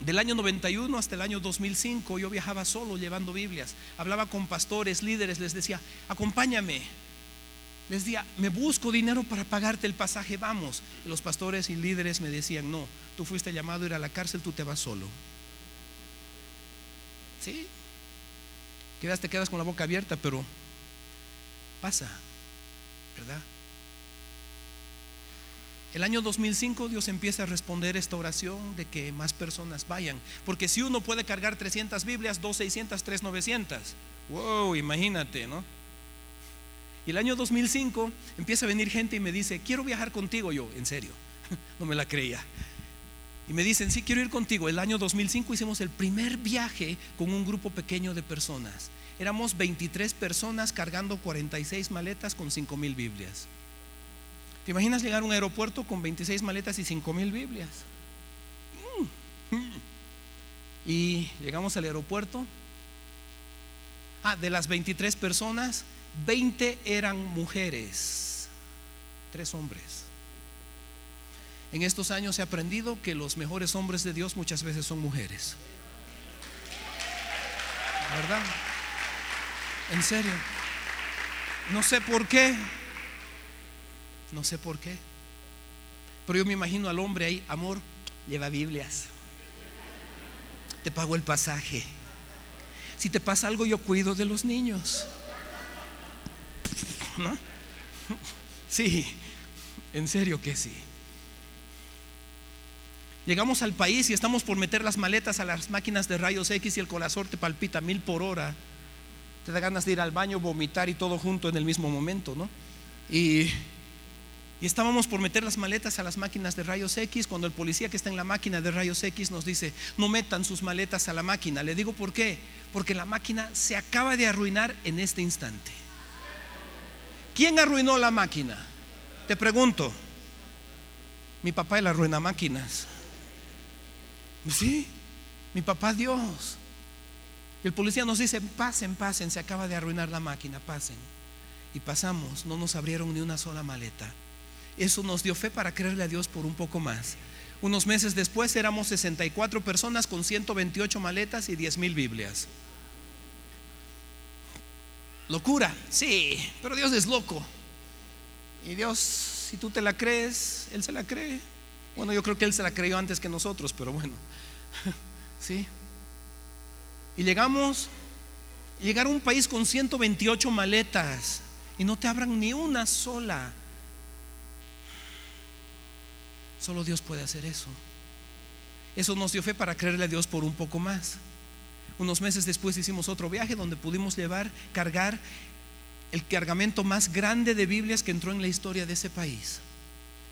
Del año 91 hasta el año 2005 yo viajaba solo llevando Biblias. Hablaba con pastores, líderes, les decía, acompáñame. Les decía, me busco dinero para pagarte el pasaje, vamos. Y los pastores y líderes me decían, no, tú fuiste llamado a ir a la cárcel, tú te vas solo. ¿Sí? Quedas, te quedas con la boca abierta, pero pasa, ¿verdad? El año 2005 Dios empieza a responder esta oración de que más personas vayan. Porque si uno puede cargar 300 Biblias, 2 600, 3 900. Wow, imagínate, ¿no? Y el año 2005 empieza a venir gente y me dice, quiero viajar contigo. Yo, en serio, no me la creía. Y me dicen, sí, quiero ir contigo. El año 2005 hicimos el primer viaje con un grupo pequeño de personas. Éramos 23 personas cargando 46 maletas con 5 mil Biblias. ¿Te imaginas llegar a un aeropuerto con 26 maletas y 5 mil Biblias? Y llegamos al aeropuerto. Ah, de las 23 personas, 20 eran mujeres, tres hombres. En estos años he aprendido que los mejores hombres de Dios muchas veces son mujeres. ¿Verdad? En serio. No sé por qué. No sé por qué. Pero yo me imagino al hombre ahí, amor, lleva Biblias. Te pago el pasaje. Si te pasa algo, yo cuido de los niños. ¿No? Sí, en serio que sí. Llegamos al país y estamos por meter las maletas a las máquinas de rayos X y el corazón te palpita mil por hora. Te da ganas de ir al baño, vomitar y todo junto en el mismo momento, ¿no? Y, y estábamos por meter las maletas a las máquinas de rayos X cuando el policía que está en la máquina de rayos X nos dice, no metan sus maletas a la máquina. Le digo, ¿por qué? Porque la máquina se acaba de arruinar en este instante. ¿Quién arruinó la máquina? Te pregunto. Mi papá la arruina máquinas. Sí, mi papá Dios. El policía nos dice, pasen, pasen, se acaba de arruinar la máquina, pasen. Y pasamos, no nos abrieron ni una sola maleta. Eso nos dio fe para creerle a Dios por un poco más. Unos meses después éramos 64 personas con 128 maletas y 10 mil Biblias. Locura, sí, pero Dios es loco. Y Dios, si tú te la crees, Él se la cree. Bueno, yo creo que Él se la creyó antes que nosotros, pero bueno, sí. Y llegamos, llegar a un país con 128 maletas y no te abran ni una sola. Solo Dios puede hacer eso. Eso nos dio fe para creerle a Dios por un poco más. Unos meses después hicimos otro viaje donde pudimos llevar, cargar el cargamento más grande de Biblias que entró en la historia de ese país.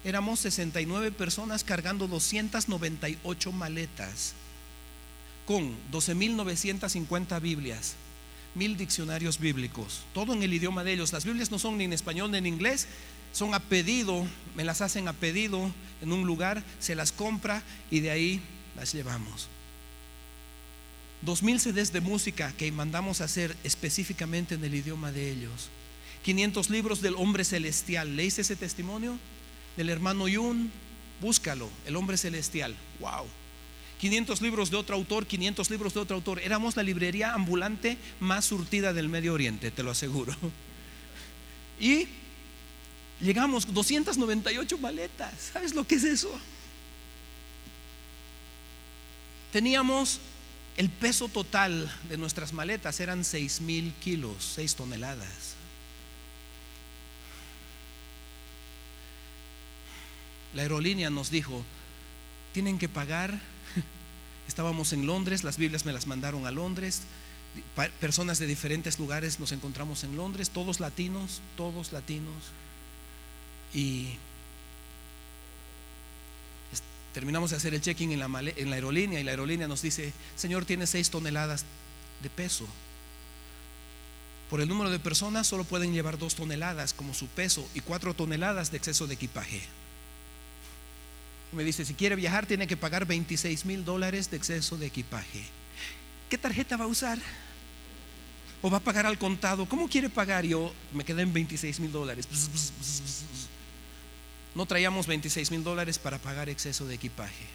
Éramos 69 personas cargando 298 maletas con 12.950 Biblias, mil diccionarios bíblicos, todo en el idioma de ellos. Las Biblias no son ni en español ni en inglés, son a pedido, me las hacen a pedido en un lugar, se las compra y de ahí las llevamos. 2000 CDs de música que mandamos a hacer específicamente en el idioma de ellos. 500 libros del hombre celestial. ¿Leíste ese testimonio? Del hermano Yun. Búscalo, el hombre celestial. Wow. 500 libros de otro autor, 500 libros de otro autor. Éramos la librería ambulante más surtida del Medio Oriente, te lo aseguro. Y llegamos 298 maletas. ¿Sabes lo que es eso? Teníamos el peso total de nuestras maletas eran 6 mil kilos, 6 toneladas. La aerolínea nos dijo, tienen que pagar. Estábamos en Londres, las Biblias me las mandaron a Londres. Personas de diferentes lugares nos encontramos en Londres, todos latinos, todos latinos. Y terminamos de hacer el check-in en la, aerolínea y la aerolínea nos dice, Señor, tiene seis toneladas de peso. Por el número de personas solo pueden llevar dos toneladas como su peso y cuatro toneladas de exceso de equipaje. Me dice, si quiere viajar tiene que pagar 26 mil dólares de exceso de equipaje. ¿Qué tarjeta va a usar? ¿O va a pagar al contado? ¿Cómo quiere pagar? Yo me quedé en 26 mil dólares. No traíamos 26 mil dólares para pagar exceso de equipaje.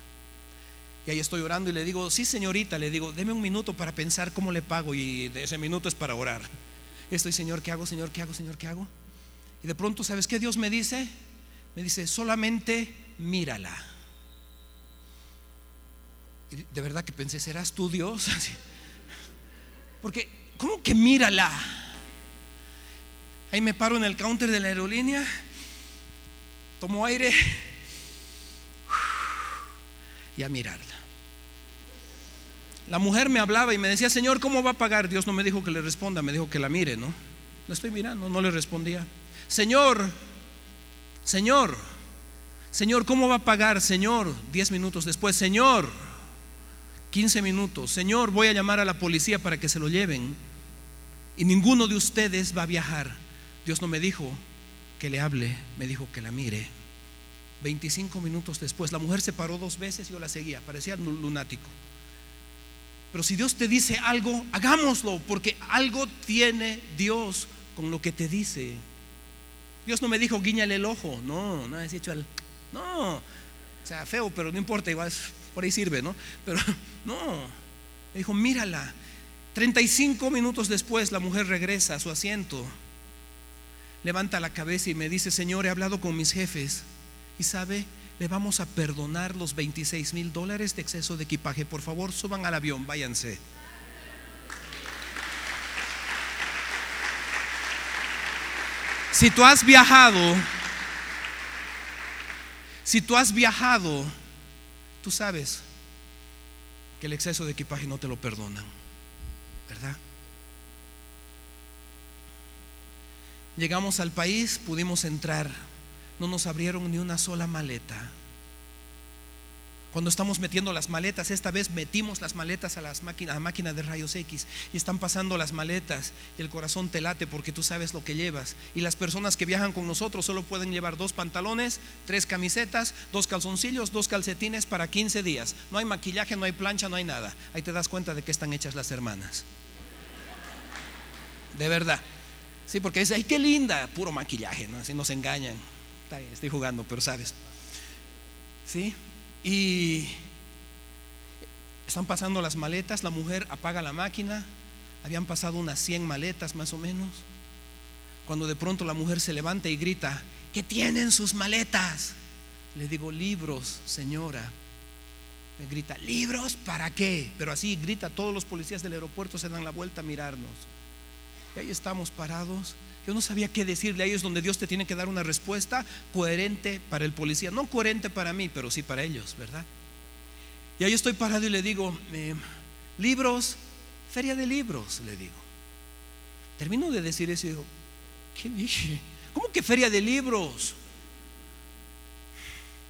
Y ahí estoy orando y le digo, sí señorita, le digo, deme un minuto para pensar cómo le pago y ese minuto es para orar. Estoy, Señor, ¿qué hago? Señor, ¿qué hago? Señor, ¿qué hago? Y de pronto, ¿sabes qué Dios me dice? Me dice, solamente mírala. Y de verdad que pensé, ¿serás tú Dios? Porque, ¿cómo que mírala? Ahí me paro en el counter de la aerolínea, tomo aire y a mirarla. La mujer me hablaba y me decía, Señor, ¿cómo va a pagar? Dios no me dijo que le responda, me dijo que la mire, ¿no? La estoy mirando, no le respondía. Señor, Señor, Señor, ¿cómo va a pagar? Señor, diez minutos después, Señor, 15 minutos, Señor, voy a llamar a la policía para que se lo lleven y ninguno de ustedes va a viajar. Dios no me dijo que le hable, me dijo que la mire. 25 minutos después, la mujer se paró dos veces y yo la seguía, parecía lunático. Pero si Dios te dice algo, hagámoslo, porque algo tiene Dios con lo que te dice. Dios no me dijo guiñale el ojo, no, no es hecho al. No, o sea, feo, pero no importa, igual por ahí sirve, ¿no? Pero no, me dijo, mírala. 35 minutos después la mujer regresa a su asiento, levanta la cabeza y me dice, Señor, he hablado con mis jefes y sabe, le vamos a perdonar los 26 mil dólares de exceso de equipaje. Por favor, suban al avión, váyanse. Si tú has viajado, si tú has viajado, tú sabes que el exceso de equipaje no te lo perdonan, ¿verdad? Llegamos al país, pudimos entrar, no nos abrieron ni una sola maleta. Cuando estamos metiendo las maletas, esta vez metimos las maletas a, las máquinas, a la máquina de rayos X y están pasando las maletas y el corazón te late porque tú sabes lo que llevas. Y las personas que viajan con nosotros solo pueden llevar dos pantalones, tres camisetas, dos calzoncillos, dos calcetines para 15 días. No hay maquillaje, no hay plancha, no hay nada. Ahí te das cuenta de que están hechas las hermanas. De verdad. Sí, porque dice, ay, qué linda, puro maquillaje, ¿no? Así nos engañan. estoy jugando, pero sabes. ¿Sí? Y están pasando las maletas, la mujer apaga la máquina, habían pasado unas 100 maletas más o menos, cuando de pronto la mujer se levanta y grita, ¿qué tienen sus maletas? Le digo, libros, señora. Me grita, ¿libros para qué? Pero así grita, todos los policías del aeropuerto se dan la vuelta a mirarnos. Y ahí estamos parados yo no sabía qué decirle. Ahí es donde Dios te tiene que dar una respuesta coherente para el policía. No coherente para mí, pero sí para ellos, ¿verdad? Y ahí estoy parado y le digo, eh, libros, feria de libros, le digo. Termino de decir eso y digo, ¿qué dije? ¿Cómo que feria de libros?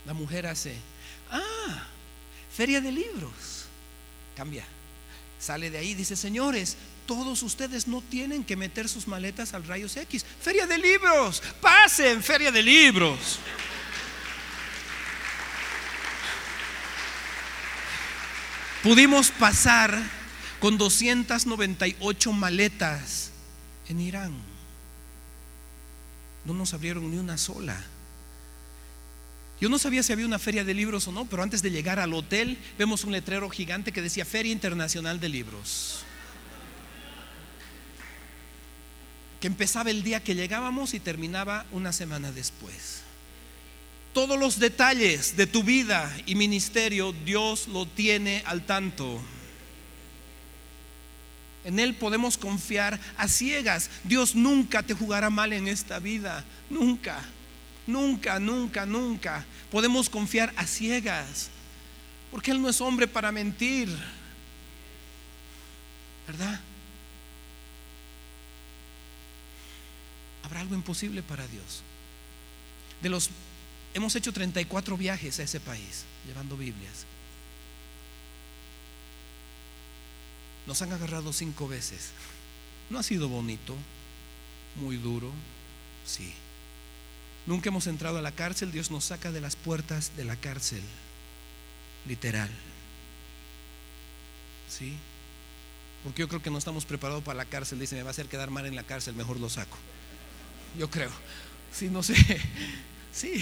La mujer hace, ah, feria de libros. Cambia. Sale de ahí dice, señores, todos ustedes no tienen que meter sus maletas al rayos X. Feria de libros, pasen, feria de libros. Pudimos pasar con 298 maletas en Irán. No nos abrieron ni una sola. Yo no sabía si había una feria de libros o no, pero antes de llegar al hotel vemos un letrero gigante que decía Feria Internacional de Libros. Empezaba el día que llegábamos y terminaba una semana después. Todos los detalles de tu vida y ministerio Dios lo tiene al tanto. En Él podemos confiar a ciegas. Dios nunca te jugará mal en esta vida. Nunca, nunca, nunca, nunca. Podemos confiar a ciegas. Porque Él no es hombre para mentir. ¿Verdad? ¿Habrá algo imposible para Dios? De los hemos hecho 34 viajes a ese país llevando Biblias. Nos han agarrado cinco veces. No ha sido bonito, muy duro, sí. Nunca hemos entrado a la cárcel, Dios nos saca de las puertas de la cárcel, literal. ¿Sí? Porque yo creo que no estamos preparados para la cárcel. Dice, me va a hacer quedar mal en la cárcel, mejor lo saco yo creo. Sí, no sé. Sí.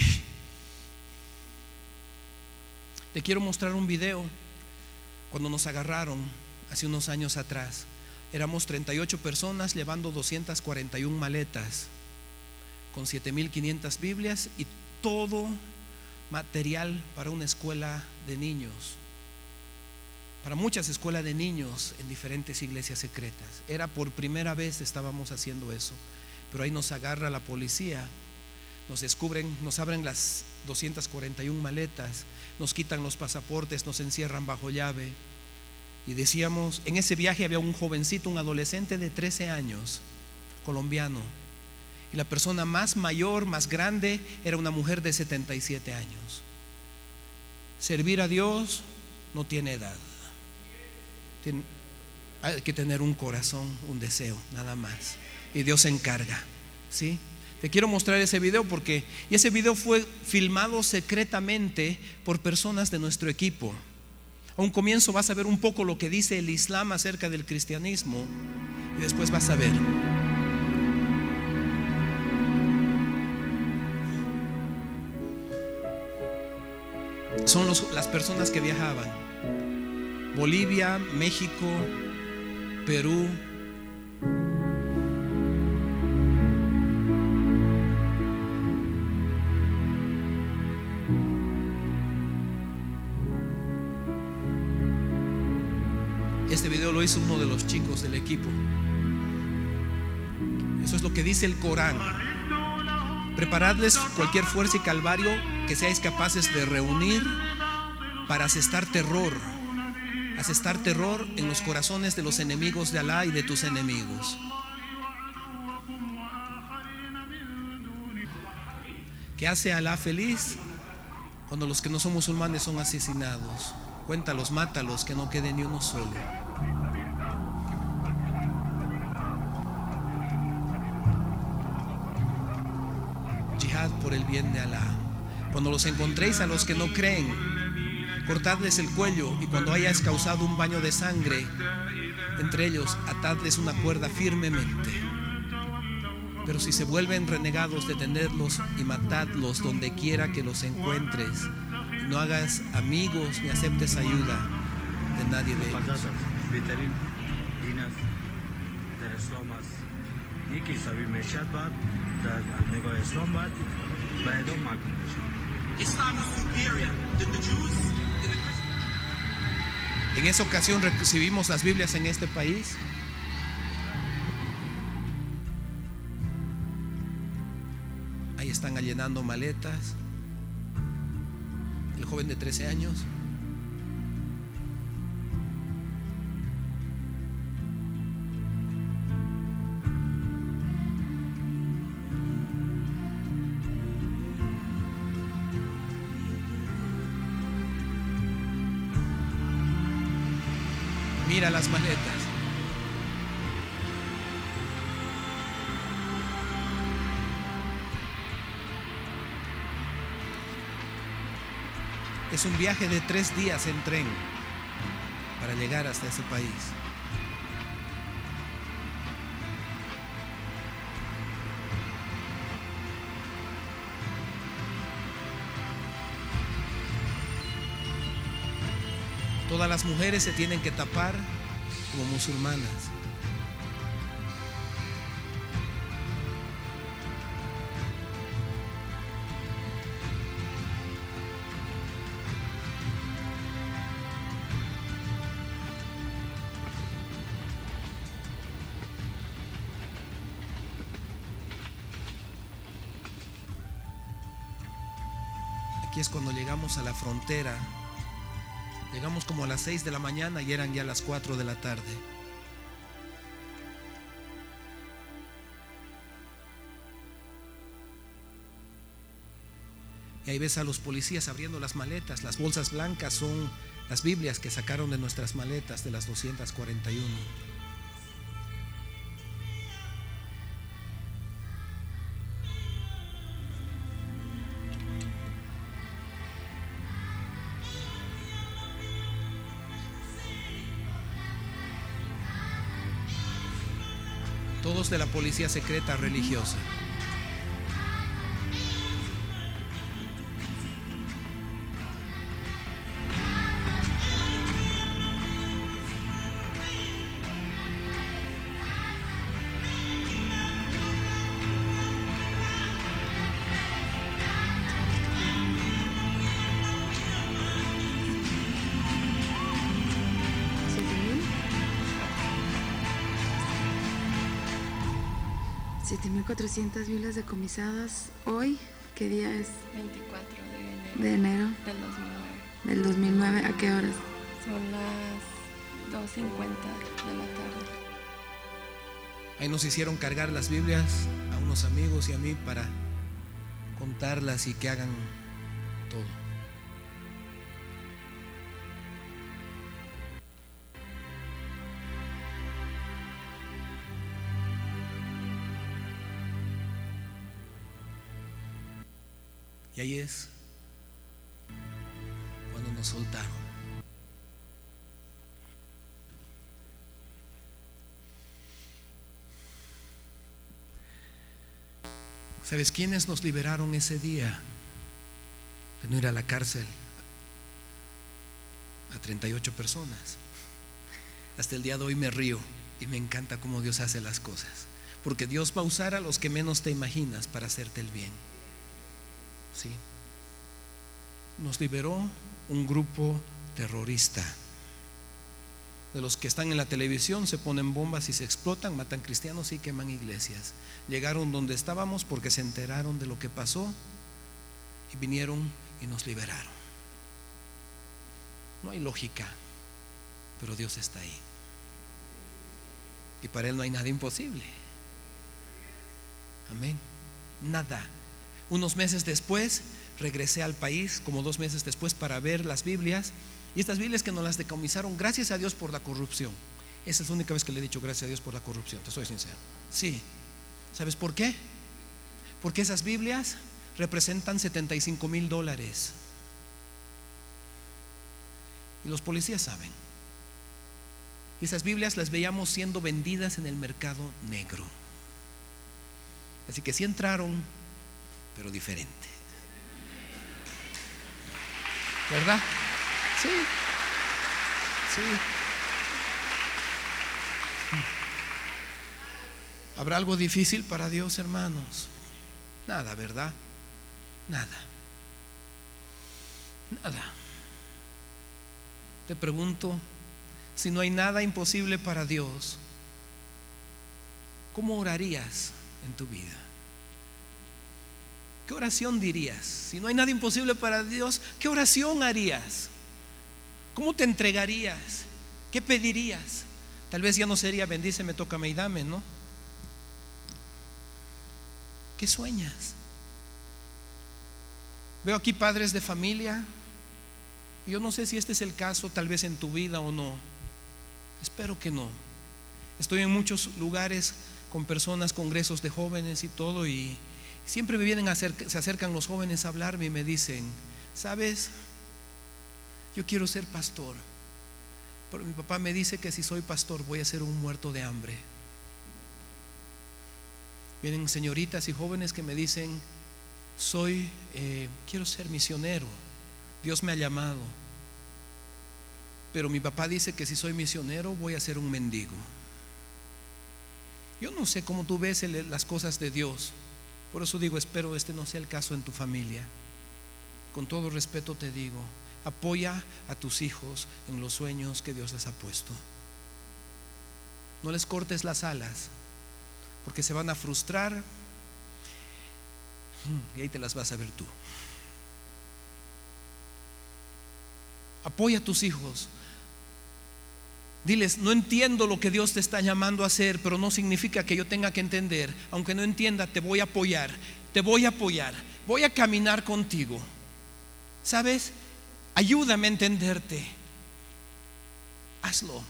Te quiero mostrar un video cuando nos agarraron hace unos años atrás. Éramos 38 personas llevando 241 maletas con 7500 Biblias y todo material para una escuela de niños. Para muchas escuelas de niños en diferentes iglesias secretas. Era por primera vez estábamos haciendo eso. Pero ahí nos agarra la policía, nos descubren, nos abren las 241 maletas, nos quitan los pasaportes, nos encierran bajo llave. Y decíamos, en ese viaje había un jovencito, un adolescente de 13 años, colombiano. Y la persona más mayor, más grande, era una mujer de 77 años. Servir a Dios no tiene edad. hay que tener un corazón, un deseo, nada más. Y Dios se encarga. ¿Sí? Te quiero mostrar ese video porque y ese video fue filmado secretamente por personas de nuestro equipo. A un comienzo vas a ver un poco lo que dice el Islam acerca del cristianismo y después vas a ver. Son las personas que viajaban. Bolivia, México, Perú, hizo uno de los chicos del equipo. Eso es lo que dice el Corán. Preparadles cualquier fuerza y calvario que seáis capaces de reunir para asestar terror. Asestar terror en los corazones de los enemigos de Alá y de tus enemigos. ¿Qué hace Alá feliz? Cuando los que no son musulmanes son asesinados. Cuéntalos, mátalos, que no quede ni uno solo. Jihad por el bien de Alá. Cuando los encontréis a los que no creen, cortadles el cuello y cuando hayas causado un baño de sangre entre ellos, atadles una cuerda firmemente. Pero si se vuelven renegados, detenerlos y matadlos donde quiera que los encuentres no hagas amigos ni aceptes ayuda de nadie de ellos. En esa ocasión recibimos las Biblias en este país. Ahí están allenando maletas joven de 13 años. Un viaje de tres días en tren para llegar hasta ese país. Todas las mujeres se tienen que tapar como musulmanas. Llegamos a la frontera. Llegamos como a las 6 de la mañana y eran ya las 4 de la tarde. Y ahí ves a los policías abriendo las maletas. Las bolsas blancas son las Biblias que sacaron de nuestras maletas de las 241. De la policía secreta religiosa. 7.400 Biblias decomisadas hoy. ¿Qué día es? 24 de enero De enero del 2009. del 2009. ¿A qué horas? Son las 2.50 de la tarde. Ahí nos hicieron cargar las Biblias a unos amigos y a mí para contarlas y que hagan Y ahí es cuando nos soltaron. ¿Sabes quiénes nos liberaron ese día de no ir a la cárcel? A 38 personas. Hasta el día de hoy me río y me encanta cómo Dios hace las cosas. Porque Dios va a usar a los que menos te imaginas para hacerte el bien. Sí. Nos liberó un grupo terrorista. De los que están en la televisión se ponen bombas y se explotan, matan cristianos y queman iglesias. Llegaron donde estábamos porque se enteraron de lo que pasó y vinieron y nos liberaron. No hay lógica, pero Dios está ahí. Y para Él no hay nada imposible. Amén. Nada. Unos meses después regresé al país, como dos meses después, para ver las Biblias. Y estas Biblias que nos las decomisaron, gracias a Dios por la corrupción. Esa es la única vez que le he dicho gracias a Dios por la corrupción, te soy sincero. Sí. ¿Sabes por qué? Porque esas Biblias representan 75 mil dólares. Y los policías saben. Esas Biblias las veíamos siendo vendidas en el mercado negro. Así que sí entraron, pero diferente. ¿Verdad? Sí. Sí. ¿Habrá algo difícil para Dios, hermanos? Nada, ¿verdad? Nada. Nada. Te pregunto, si no hay nada imposible para Dios, ¿cómo orarías en tu vida? ¿Qué oración dirías? Si no hay nada imposible para Dios, ¿qué oración harías? ¿Cómo te entregarías? ¿Qué pedirías? Tal vez ya no sería bendíceme, tócame y dame, ¿no? ¿Qué sueñas? Veo aquí padres de familia. Yo no sé si este es el caso, tal vez en tu vida o no. Espero que no. Estoy en muchos lugares con personas, congresos de jóvenes y todo, y siempre me vienen a acer- se acercan los jóvenes a hablarme y me dicen, ¿sabes? Yo quiero ser pastor, pero mi papá me dice que si soy pastor voy a ser un muerto de hambre. Vienen señoritas y jóvenes que me dicen, soy, eh, quiero ser misionero, Dios me ha llamado, pero mi papá dice que si soy misionero voy a ser un mendigo. Yo no sé cómo tú ves las cosas de Dios, por eso digo, espero este no sea el caso en tu familia. Con todo respeto te digo, apoya a tus hijos en los sueños que Dios les ha puesto. No les cortes las alas, porque se van a frustrar y ahí te las vas a ver tú. Apoya a tus hijos. Diles, no entiendo lo que Dios te está llamando a hacer, pero no significa que yo tenga que entender. Aunque no entienda, te voy a apoyar, te voy a apoyar, voy a caminar contigo. ¿Sabes? Ayúdame a entenderte. Hazlo.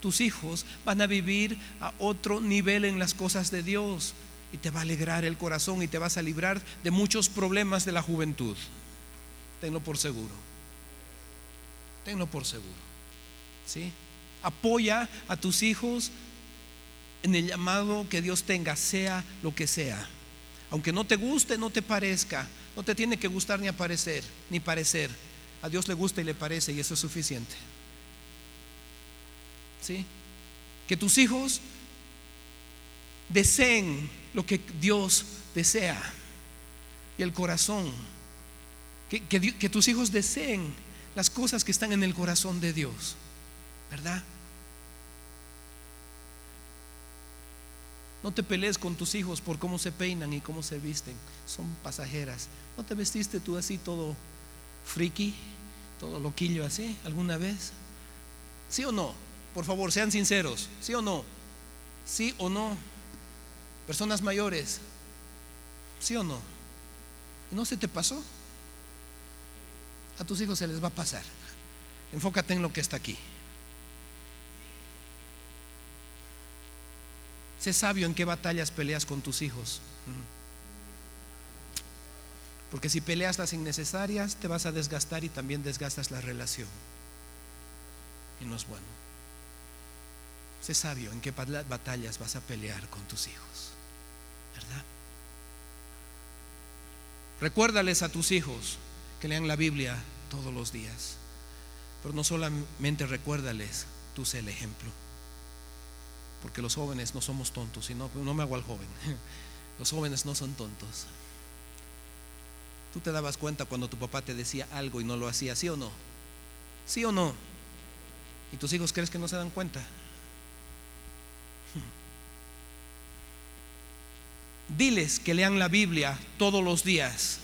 Tus hijos van a vivir a otro nivel en las cosas de Dios y te va a alegrar el corazón y te vas a librar de muchos problemas de la juventud. Tenlo por seguro. Tenlo por seguro. ¿Sí? Apoya a tus hijos en el llamado que Dios tenga, sea lo que sea. Aunque no te guste, no te parezca, no te tiene que gustar ni aparecer, ni parecer. A Dios le gusta y le parece y eso es suficiente. ¿Sí? Que tus hijos deseen lo que Dios desea y el corazón. Que, que tus hijos deseen las cosas que están en el corazón de Dios. ¿Verdad? No te pelees con tus hijos por cómo se peinan y cómo se visten. Son pasajeras. ¿No te vestiste tú así todo friki, todo loquillo así alguna vez? ¿Sí o no? Por favor, sean sinceros. ¿Sí o no? ¿Sí o no? Personas mayores. ¿Sí o no? ¿No se te pasó? A tus hijos se les va a pasar. Enfócate en lo que está aquí. Sé sabio en qué batallas peleas con tus hijos. Porque si peleas las innecesarias, te vas a desgastar y también desgastas la relación. Y no es bueno. Sé sabio en qué batallas vas a pelear con tus hijos. ¿Verdad? Recuérdales a tus hijos que lean la Biblia todos los días. Pero no solamente recuérdales, tú sé el ejemplo porque los jóvenes no somos tontos, y no, no me hago al joven, los jóvenes no son tontos. Tú te dabas cuenta cuando tu papá te decía algo y no lo hacía, ¿sí o no? ¿Sí o no? ¿Y tus hijos crees que no se dan cuenta? Diles que lean la Biblia todos los días.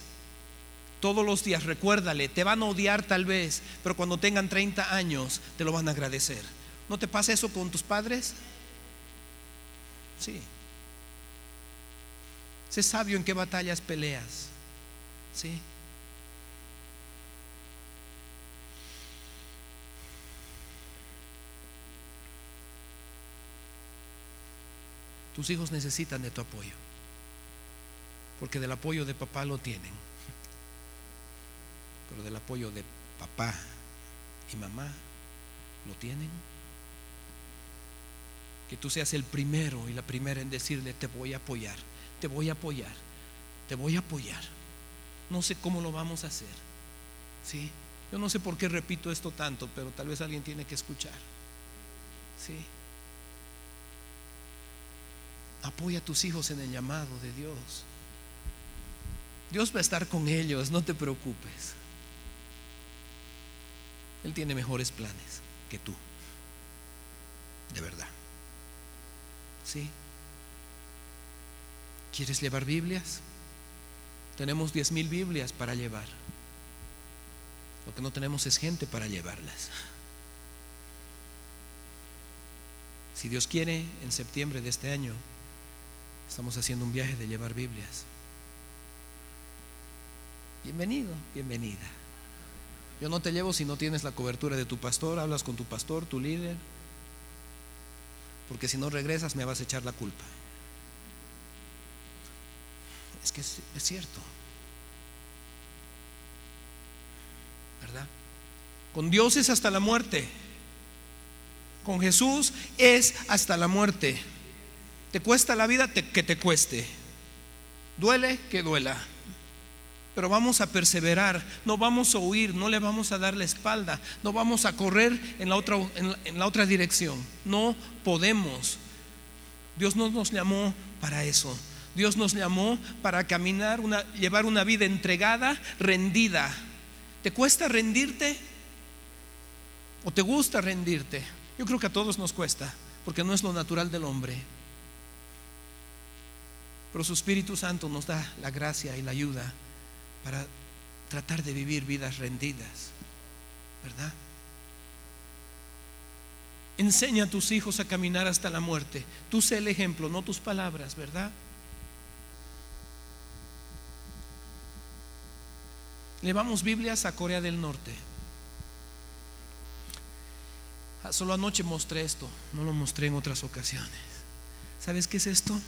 Todos los días, recuérdale, te van a odiar tal vez, pero cuando tengan 30 años te lo van a agradecer. ¿No te pasa eso con tus padres? Sí. Sé sabio en qué batallas peleas. Sí. Tus hijos necesitan de tu apoyo. Porque del apoyo de papá lo tienen. Pero del apoyo de papá y mamá lo tienen que tú seas el primero y la primera en decirle, te voy a apoyar, te voy a apoyar, te voy a apoyar. No sé cómo lo vamos a hacer. ¿Sí? Yo no sé por qué repito esto tanto, pero tal vez alguien tiene que escuchar. ¿Sí? Apoya a tus hijos en el llamado de Dios. Dios va a estar con ellos, no te preocupes. Él tiene mejores planes que tú. De verdad. ¿Sí? ¿Quieres llevar Biblias? Tenemos diez mil Biblias para llevar. Lo que no tenemos es gente para llevarlas. Si Dios quiere, en septiembre de este año estamos haciendo un viaje de llevar Biblias. Bienvenido, bienvenida. Yo no te llevo si no tienes la cobertura de tu pastor, hablas con tu pastor, tu líder, porque si no regresas me vas a echar la culpa. Es que es, cierto. ¿Verdad? Con Dios es hasta la muerte. Con Jesús es hasta la muerte. Te cuesta la vida que te cueste. Duele que duela pero vamos a perseverar, no vamos a huir, no le vamos a dar la espalda, no vamos a correr en la otra, dirección. No podemos. Dios no nos llamó para eso. Dios nos llamó para caminar, llevar una vida entregada, rendida. ¿Te cuesta rendirte? ¿O te gusta rendirte? Yo creo que a todos nos cuesta, porque no es lo natural del hombre. Pero su Espíritu Santo nos da la gracia y la ayuda para tratar de vivir vidas rendidas, ¿verdad? Enseña a tus hijos a caminar hasta la muerte. Tú sé el ejemplo, no tus palabras, ¿verdad? Llevamos Biblias a Corea del Norte. Ah, solo anoche mostré esto, no lo mostré en otras ocasiones. ¿Sabes qué es esto?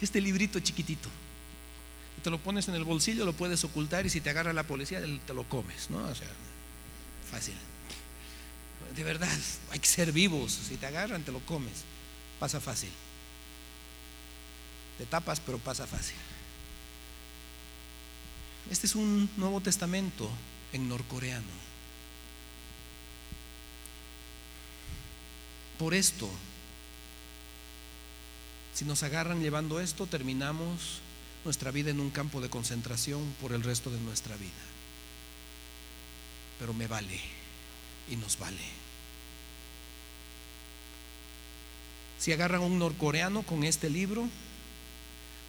Este librito chiquitito te lo pones en el bolsillo, lo puedes ocultar y si te agarra la policía te lo comes, ¿no? O sea, fácil. De verdad, hay que ser vivos. Si te agarran, te lo comes. Pasa fácil. Te tapas, pero pasa fácil. Este es un Nuevo Testamento en norcoreano. Por esto, si nos agarran llevando esto, terminamos nuestra vida en un campo de concentración por el resto de nuestra vida. Pero me vale y nos vale. Si agarran a un norcoreano con este libro,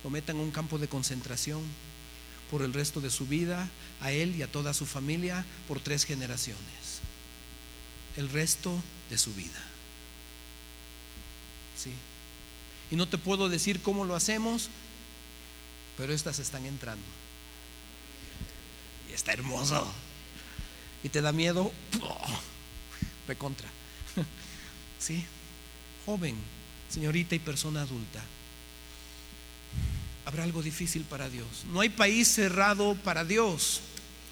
lo metan en un campo de concentración por el resto de su vida, a él y a toda su familia, por tres generaciones. El resto de su vida. Sí. Y no te puedo decir cómo lo hacemos, pero estas están entrando. Y está hermoso. Y te da miedo, recontra. ¿Sí? Joven, señorita y persona adulta. Habrá algo difícil para Dios. No hay país cerrado para Dios.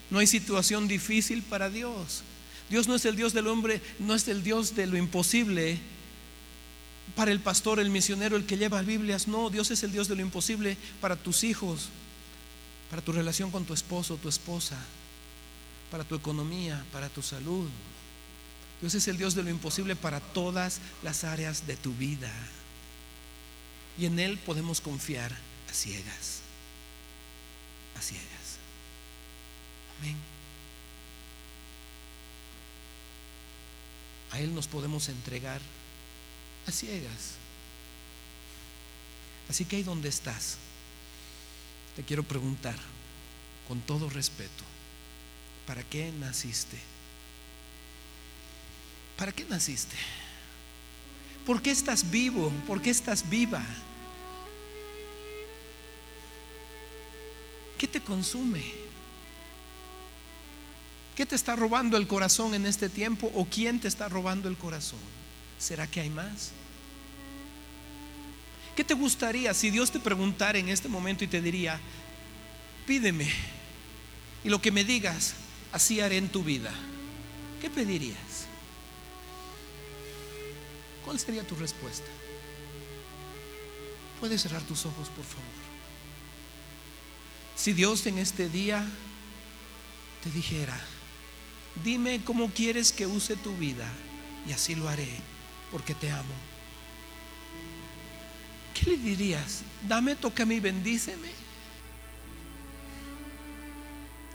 No hay situación difícil para Dios. Dios no es el Dios del hombre, no es el Dios de lo imposible. Para el pastor, el misionero, el que lleva Biblias, no, Dios es el Dios de lo imposible para tus hijos, para tu relación con tu esposo, tu esposa, para tu economía, para tu salud. Dios es el Dios de lo imposible para todas las áreas de tu vida. Y en Él podemos confiar a ciegas. A ciegas. Amén. A Él nos podemos entregar a ciegas. Así que ahí donde estás, te quiero preguntar con todo respeto, ¿para qué naciste? ¿Para qué naciste? ¿Por qué estás vivo? ¿Por qué estás viva? ¿Qué te consume? ¿Qué te está robando el corazón en este tiempo? ¿O quién te está robando el corazón? ¿Será que hay más? ¿Qué te gustaría si Dios te preguntara en este momento y te diría, pídeme y lo que me digas, así haré en tu vida? ¿Qué pedirías? ¿Cuál sería tu respuesta? Puedes cerrar tus ojos, por favor. Si Dios en este día te dijera, dime cómo quieres que use tu vida y así lo haré porque te amo. ¿Qué le dirías? Dame, a mí, bendíceme.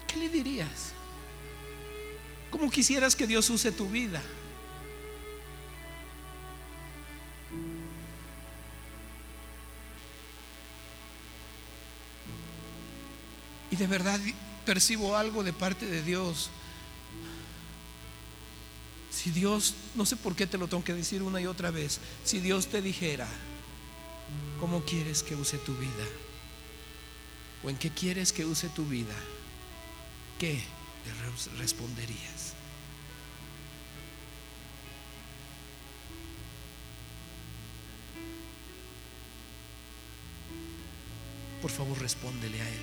¿Qué le dirías? ¿Cómo quisieras que Dios use tu vida? Y de verdad percibo algo de parte de Dios. Si Dios, no sé por qué te lo tengo que decir una y otra vez, si Dios te dijera, ¿cómo quieres que use tu vida? ¿O en qué quieres que use tu vida? ¿Qué le responderías? Por favor, respóndele a Él.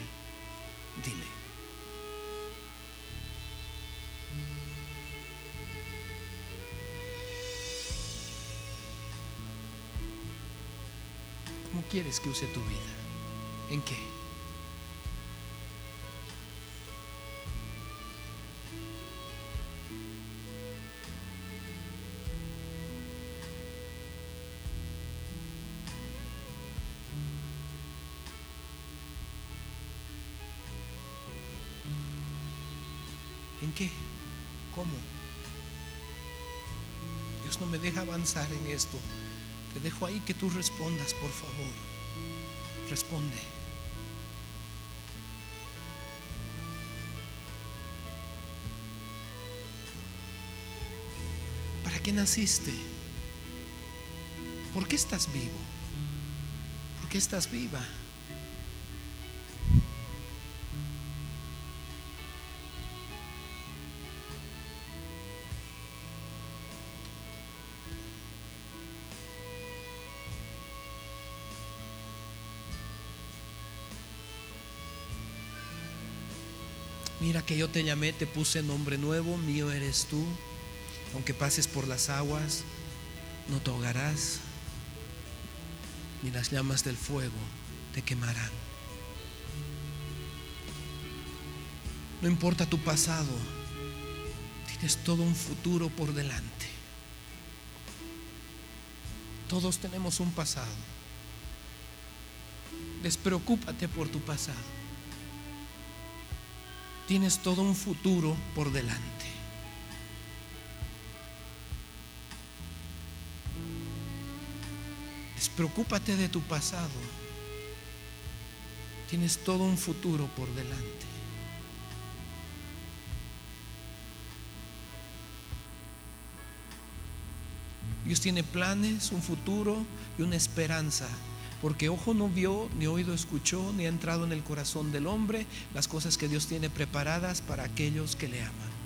Dile. ¿Cómo quieres que use tu vida? ¿En qué? ¿En qué? ¿Cómo? Dios no me deja avanzar en esto. Te dejo ahí que tú respondas, por favor. Responde. ¿Para qué naciste? ¿Por qué estás vivo? ¿Por qué estás viva? Que yo te llamé, te puse nombre nuevo, mío eres tú. Aunque pases por las aguas, no te ahogarás, ni las llamas del fuego te quemarán. No importa tu pasado, tienes todo un futuro por delante. Todos tenemos un pasado. Despreocúpate por tu pasado. Tienes todo un futuro por delante. Despreocúpate de tu pasado. Tienes todo un futuro por delante. Dios tiene planes, un futuro y una esperanza. Porque ojo no vio, ni oído escuchó, ni ha entrado en el corazón del hombre las cosas que Dios tiene preparadas para aquellos que le aman.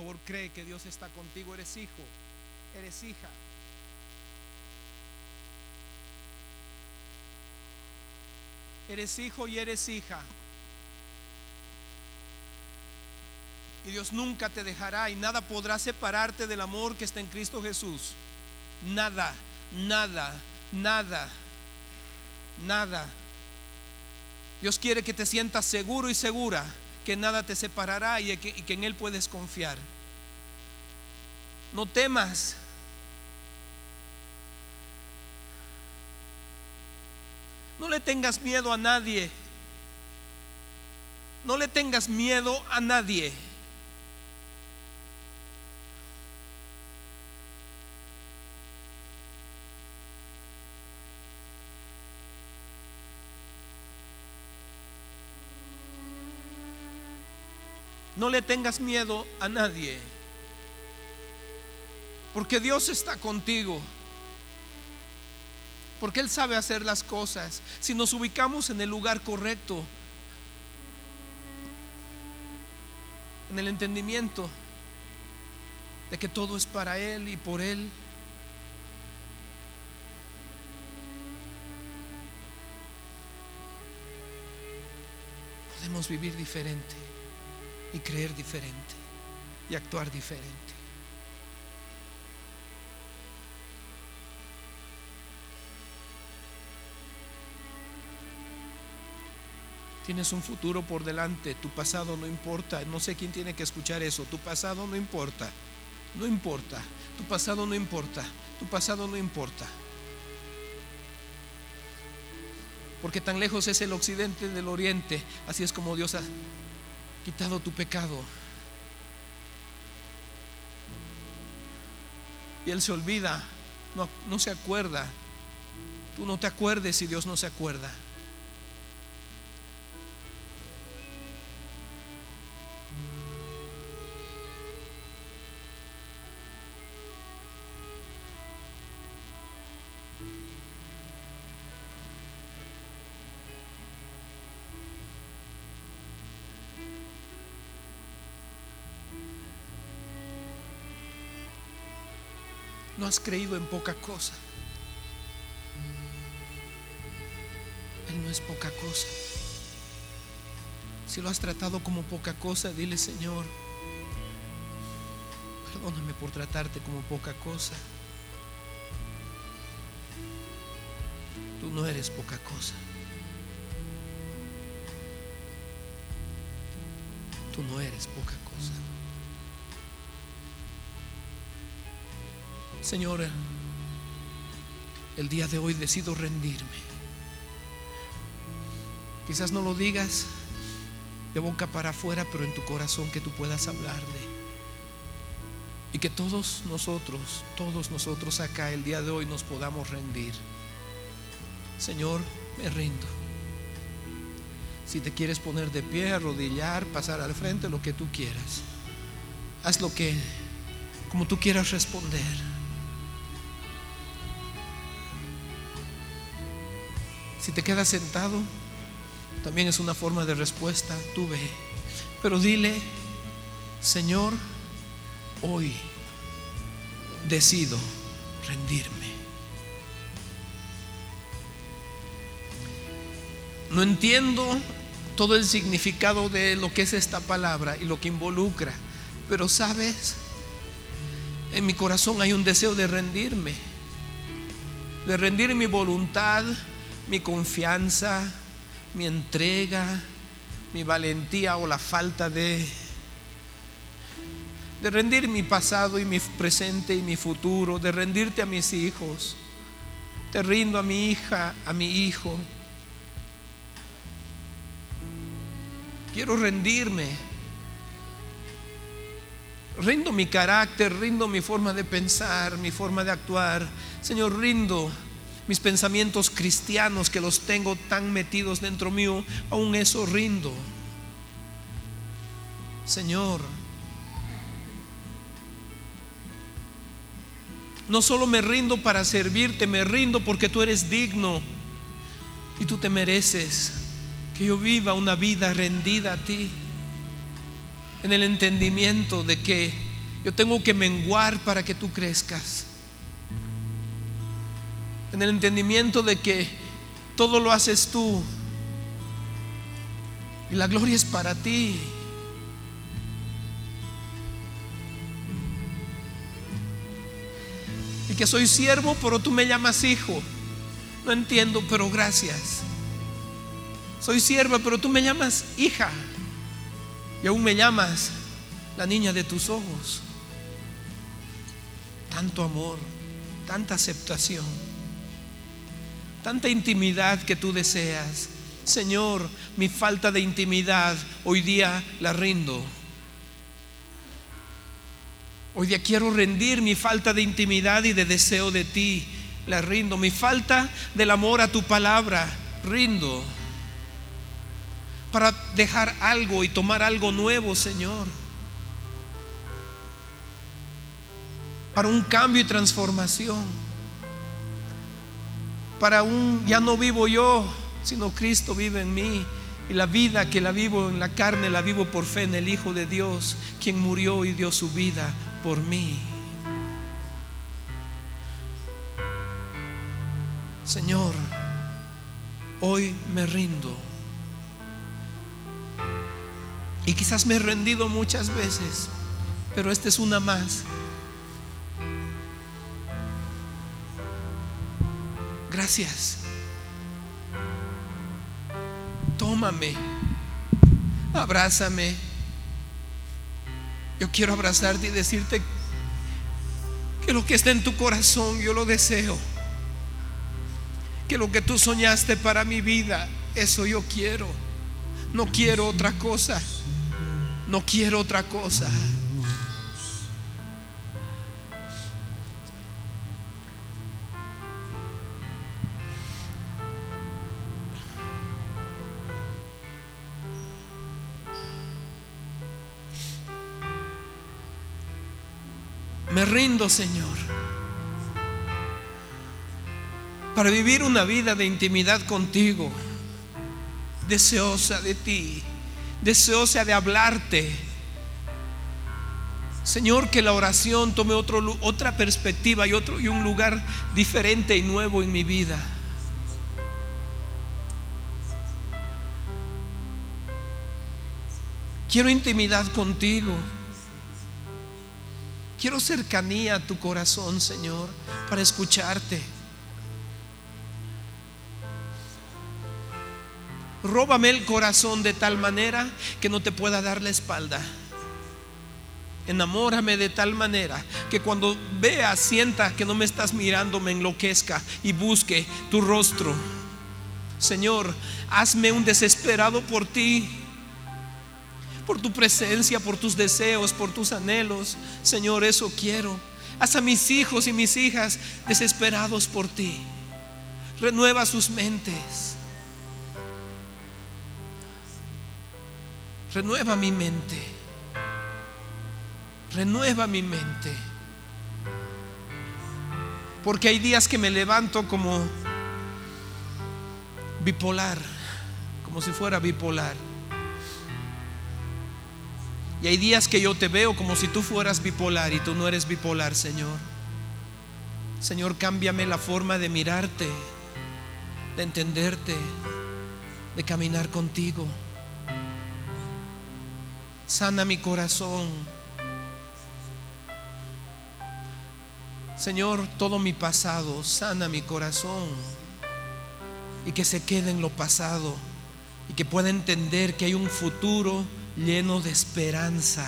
Favor, cree que Dios está contigo. Eres hijo, eres hija. Eres hijo y eres hija. Y Dios nunca te dejará y nada podrá separarte del amor que está en Cristo Jesús. Nada, nada, nada, nada. Dios quiere que te sientas seguro y segura que nada te separará y que, en Él puedes confiar. No temas. No le tengas miedo a nadie. No le tengas miedo a nadie. No le tengas miedo a nadie. Porque Dios está contigo. Porque Él sabe hacer las cosas. Si nos ubicamos en el lugar correcto, en el entendimiento de que todo es para Él y por Él. Podemos vivir diferente y creer diferente y actuar diferente. Tienes un futuro por delante, tu pasado no importa, no sé quién tiene que escuchar eso, tu pasado no importa, no importa, tu pasado no importa, tu pasado no importa. Porque tan lejos es el occidente del oriente, así es como Dios ha quitado tu pecado. Y Él se olvida, no, no se acuerda. Tú no te acuerdes si Dios no se acuerda. Has creído en poca cosa. Él no es poca cosa. Si lo has tratado como poca cosa, dile Señor, perdóname por tratarte como poca cosa. Tú no eres poca cosa. Tú no eres poca cosa. Señor, el día de hoy decido rendirme. Quizás no lo digas de boca para afuera, pero en tu corazón que tú puedas hablarle. Y que todos nosotros, todos nosotros acá el día de hoy nos podamos rendir. Señor, me rindo. Si te quieres poner de pie, arrodillar, pasar al frente, lo que tú quieras. Haz lo que, como tú quieras responder. Si te quedas sentado, también es una forma de respuesta. Tú ve. Pero dile, Señor, hoy decido rendirme. No entiendo todo el significado de lo que es esta palabra y lo que involucra, pero sabes, en mi corazón hay un deseo de rendirme, de rendir mi voluntad mi confianza, mi entrega, mi valentía o la falta de de rendir mi pasado y mi presente y mi futuro, de rendirte a mis hijos. Te rindo a mi hija, a mi hijo. Quiero rendirme. Rindo mi carácter, rindo mi forma de pensar, mi forma de actuar. Señor, rindo mis pensamientos cristianos que los tengo tan metidos dentro mío, aún eso rindo. Señor, no solo me rindo para servirte, me rindo porque tú eres digno y tú te mereces que yo viva una vida rendida a ti, en el entendimiento de que yo tengo que menguar para que tú crezcas, en el entendimiento de que todo lo haces tú y la gloria es para ti. Y que soy siervo, pero tú me llamas hijo. No entiendo, pero gracias. Soy sierva, pero tú me llamas hija. Y aún me llamas la niña de tus ojos. Tanto amor, tanta aceptación, tanta intimidad que tú deseas. Señor, mi falta de intimidad hoy día la rindo. Hoy día quiero rendir mi falta de intimidad y de deseo de ti. La rindo. Mi falta del amor a tu palabra, rindo. Para dejar algo y tomar algo nuevo, Señor. Para un cambio y transformación. Para un, ya no vivo yo, sino Cristo vive en mí. Y la vida que la vivo en la carne, la vivo por fe en el Hijo de Dios, quien murió y dio su vida por mí. Señor, hoy me rindo. Y quizás me he rendido muchas veces, pero esta es una más. Gracias. Tómame, abrázame. Yo quiero abrazarte y decirte que lo que está en tu corazón yo lo deseo. Que lo que tú soñaste para mi vida, eso yo quiero. No quiero otra cosa. No quiero otra cosa. Me rindo, Señor, para vivir una vida de intimidad contigo, deseosa de ti, deseosa de hablarte. Señor, que la oración tome otro, otra perspectiva y, otro, y un lugar diferente y nuevo en mi vida. Quiero intimidad contigo. Quiero cercanía a tu corazón, Señor, para escucharte. Róbame el corazón de tal manera que no te pueda dar la espalda. Enamórame de tal manera que cuando vea, sienta que no me estás mirando, me enloquezca y busque tu rostro. Señor, hazme un desesperado por ti por tu presencia, por tus deseos, por tus anhelos. Señor, eso quiero. Haz a mis hijos y mis hijas desesperados por ti. Renueva sus mentes. Renueva mi mente. Renueva mi mente. Porque hay días que me levanto como bipolar, como si fuera bipolar. Y hay días que yo te veo como si tú fueras bipolar y tú no eres bipolar, Señor. Señor, cámbiame la forma de mirarte, de entenderte, de caminar contigo. Sana mi corazón. Señor, todo mi pasado, sana mi corazón y que se quede en lo pasado y que pueda entender que hay un futuro lleno de esperanza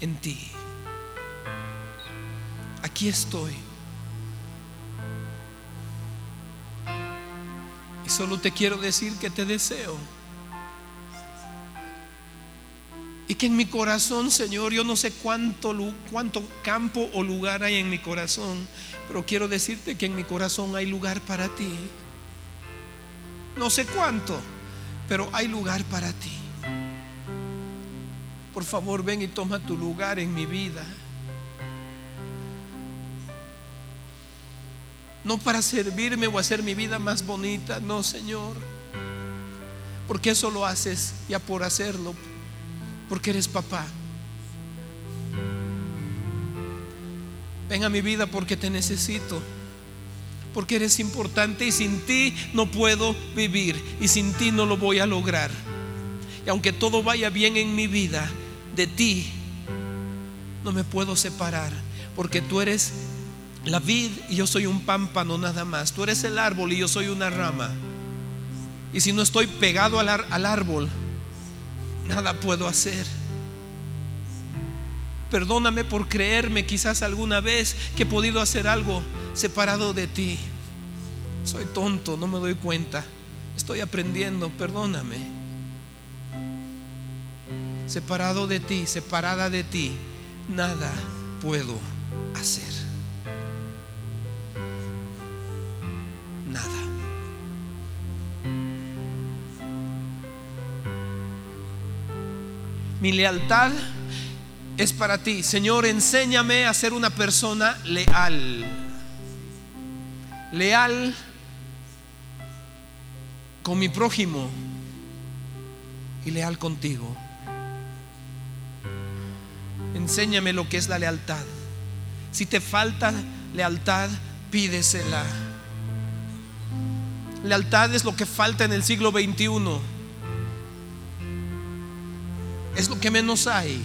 en ti. Aquí estoy. Y solo te quiero decir que te deseo. Y que en mi corazón, Señor, yo no sé cuánto, cuánto campo o lugar hay en mi corazón, pero quiero decirte que en mi corazón hay lugar para ti. No sé cuánto, pero hay lugar para ti. Por favor, ven y toma tu lugar en mi vida. No para servirme o hacer mi vida más bonita, no, Señor. Porque eso lo haces ya por hacerlo, porque eres papá. Ven a mi vida porque te necesito, porque eres importante y sin ti no puedo vivir y sin ti no lo voy a lograr. Y aunque todo vaya bien en mi vida, de ti no me puedo separar, porque tú eres la vid y yo soy un pámpano nada más. Tú eres el árbol y yo soy una rama. Y si no estoy pegado al, al árbol, nada puedo hacer. Perdóname por creerme quizás alguna vez que he podido hacer algo separado de ti. Soy tonto, no me doy cuenta. Estoy aprendiendo, perdóname. Separado de ti, separada de ti, nada puedo hacer. Nada. Mi lealtad es para ti. Señor, enséñame a ser una persona leal. Leal con mi prójimo y leal contigo. Enséñame lo que es la lealtad. Si te falta lealtad, pídesela. Lealtad es lo que falta en el siglo XXI. Es lo que menos hay.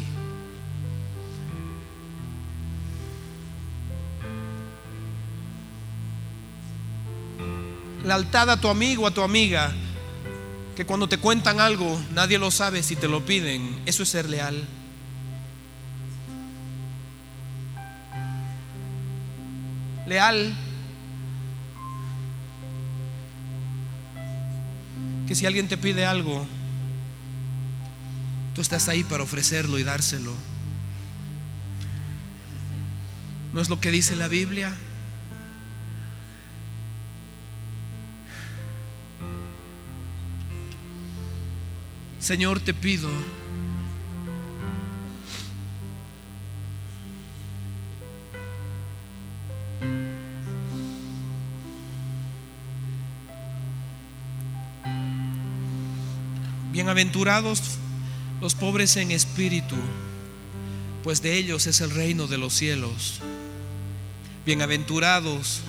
Lealtad a tu amigo, a tu amiga, que cuando te cuentan algo, nadie lo sabe si te lo piden. Eso es ser leal. Leal. Que si alguien te pide algo, tú estás ahí para ofrecerlo y dárselo. ¿No es lo que dice la Biblia? Señor, te pido Bienaventurados los pobres en espíritu, pues de ellos es el reino de los cielos. Bienaventurados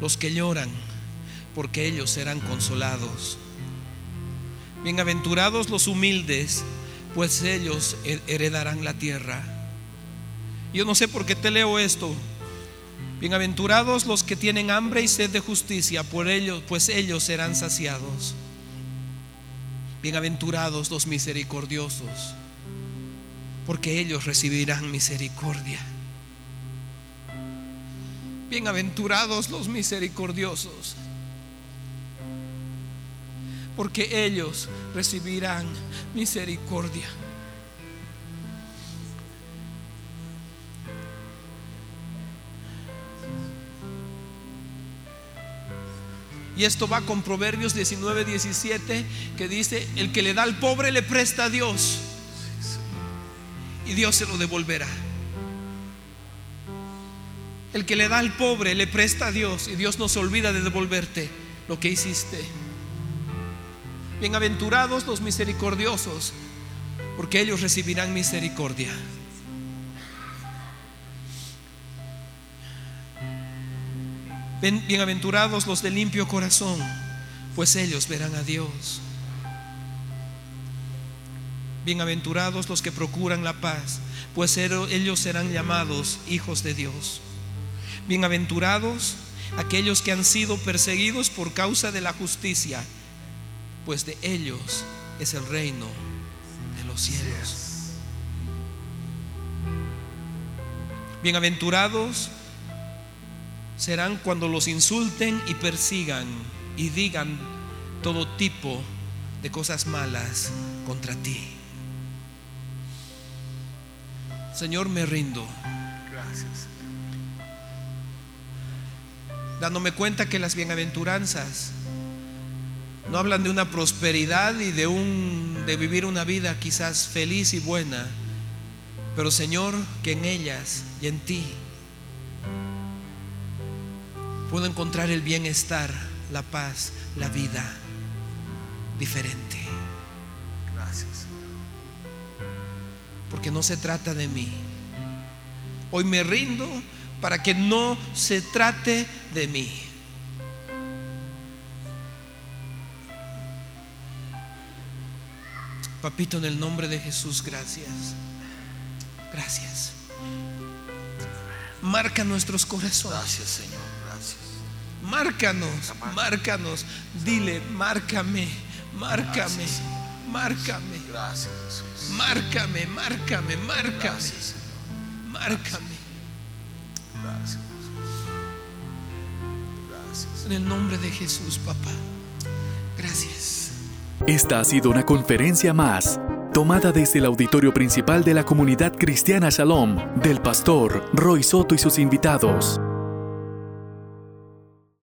los que lloran, porque ellos serán consolados. Bienaventurados los humildes, pues ellos heredarán la tierra. Yo no sé por qué te leo esto. Bienaventurados los que tienen hambre y sed de justicia, por ellos, pues ellos serán saciados. Bienaventurados los misericordiosos, porque ellos recibirán misericordia. Bienaventurados los misericordiosos, porque ellos recibirán misericordia. Y esto va con Proverbios 19, 17, que dice, el que le da al pobre le presta a Dios. Y Dios se lo devolverá. El que le da al pobre le presta a Dios y Dios no se olvida de devolverte lo que hiciste. Bienaventurados los misericordiosos, porque ellos recibirán misericordia. Bienaventurados los de limpio corazón, pues ellos verán a Dios. Bienaventurados los que procuran la paz, pues ellos serán llamados hijos de Dios. Bienaventurados aquellos que han sido perseguidos por causa de la justicia, pues de ellos es el reino de los cielos. Bienaventurados serán cuando los insulten y persigan y digan todo tipo de cosas malas contra ti. Señor, me rindo. Gracias. dándome cuenta que las bienaventuranzas no hablan de una prosperidad y de un de vivir una vida quizás feliz y buena, pero Señor, que en ellas y en ti puedo encontrar el bienestar, la paz, la vida diferente. Gracias. Porque no se trata de mí. Hoy me rindo para que no se trate de mí. Papito, en el nombre de Jesús, gracias. Gracias. Marca nuestros corazones. Gracias, Señor. Márcanos, márcanos. Dile, márcame, márcame, márcame, Gracias, Jesús. márcame, márcame, márcame, márcame. Gracias, Jesús. Gracias. En el nombre de Jesús, papá. Gracias. Esta ha sido una conferencia más, tomada desde el auditorio principal de la comunidad cristiana Shalom, del pastor Roy Soto y sus invitados.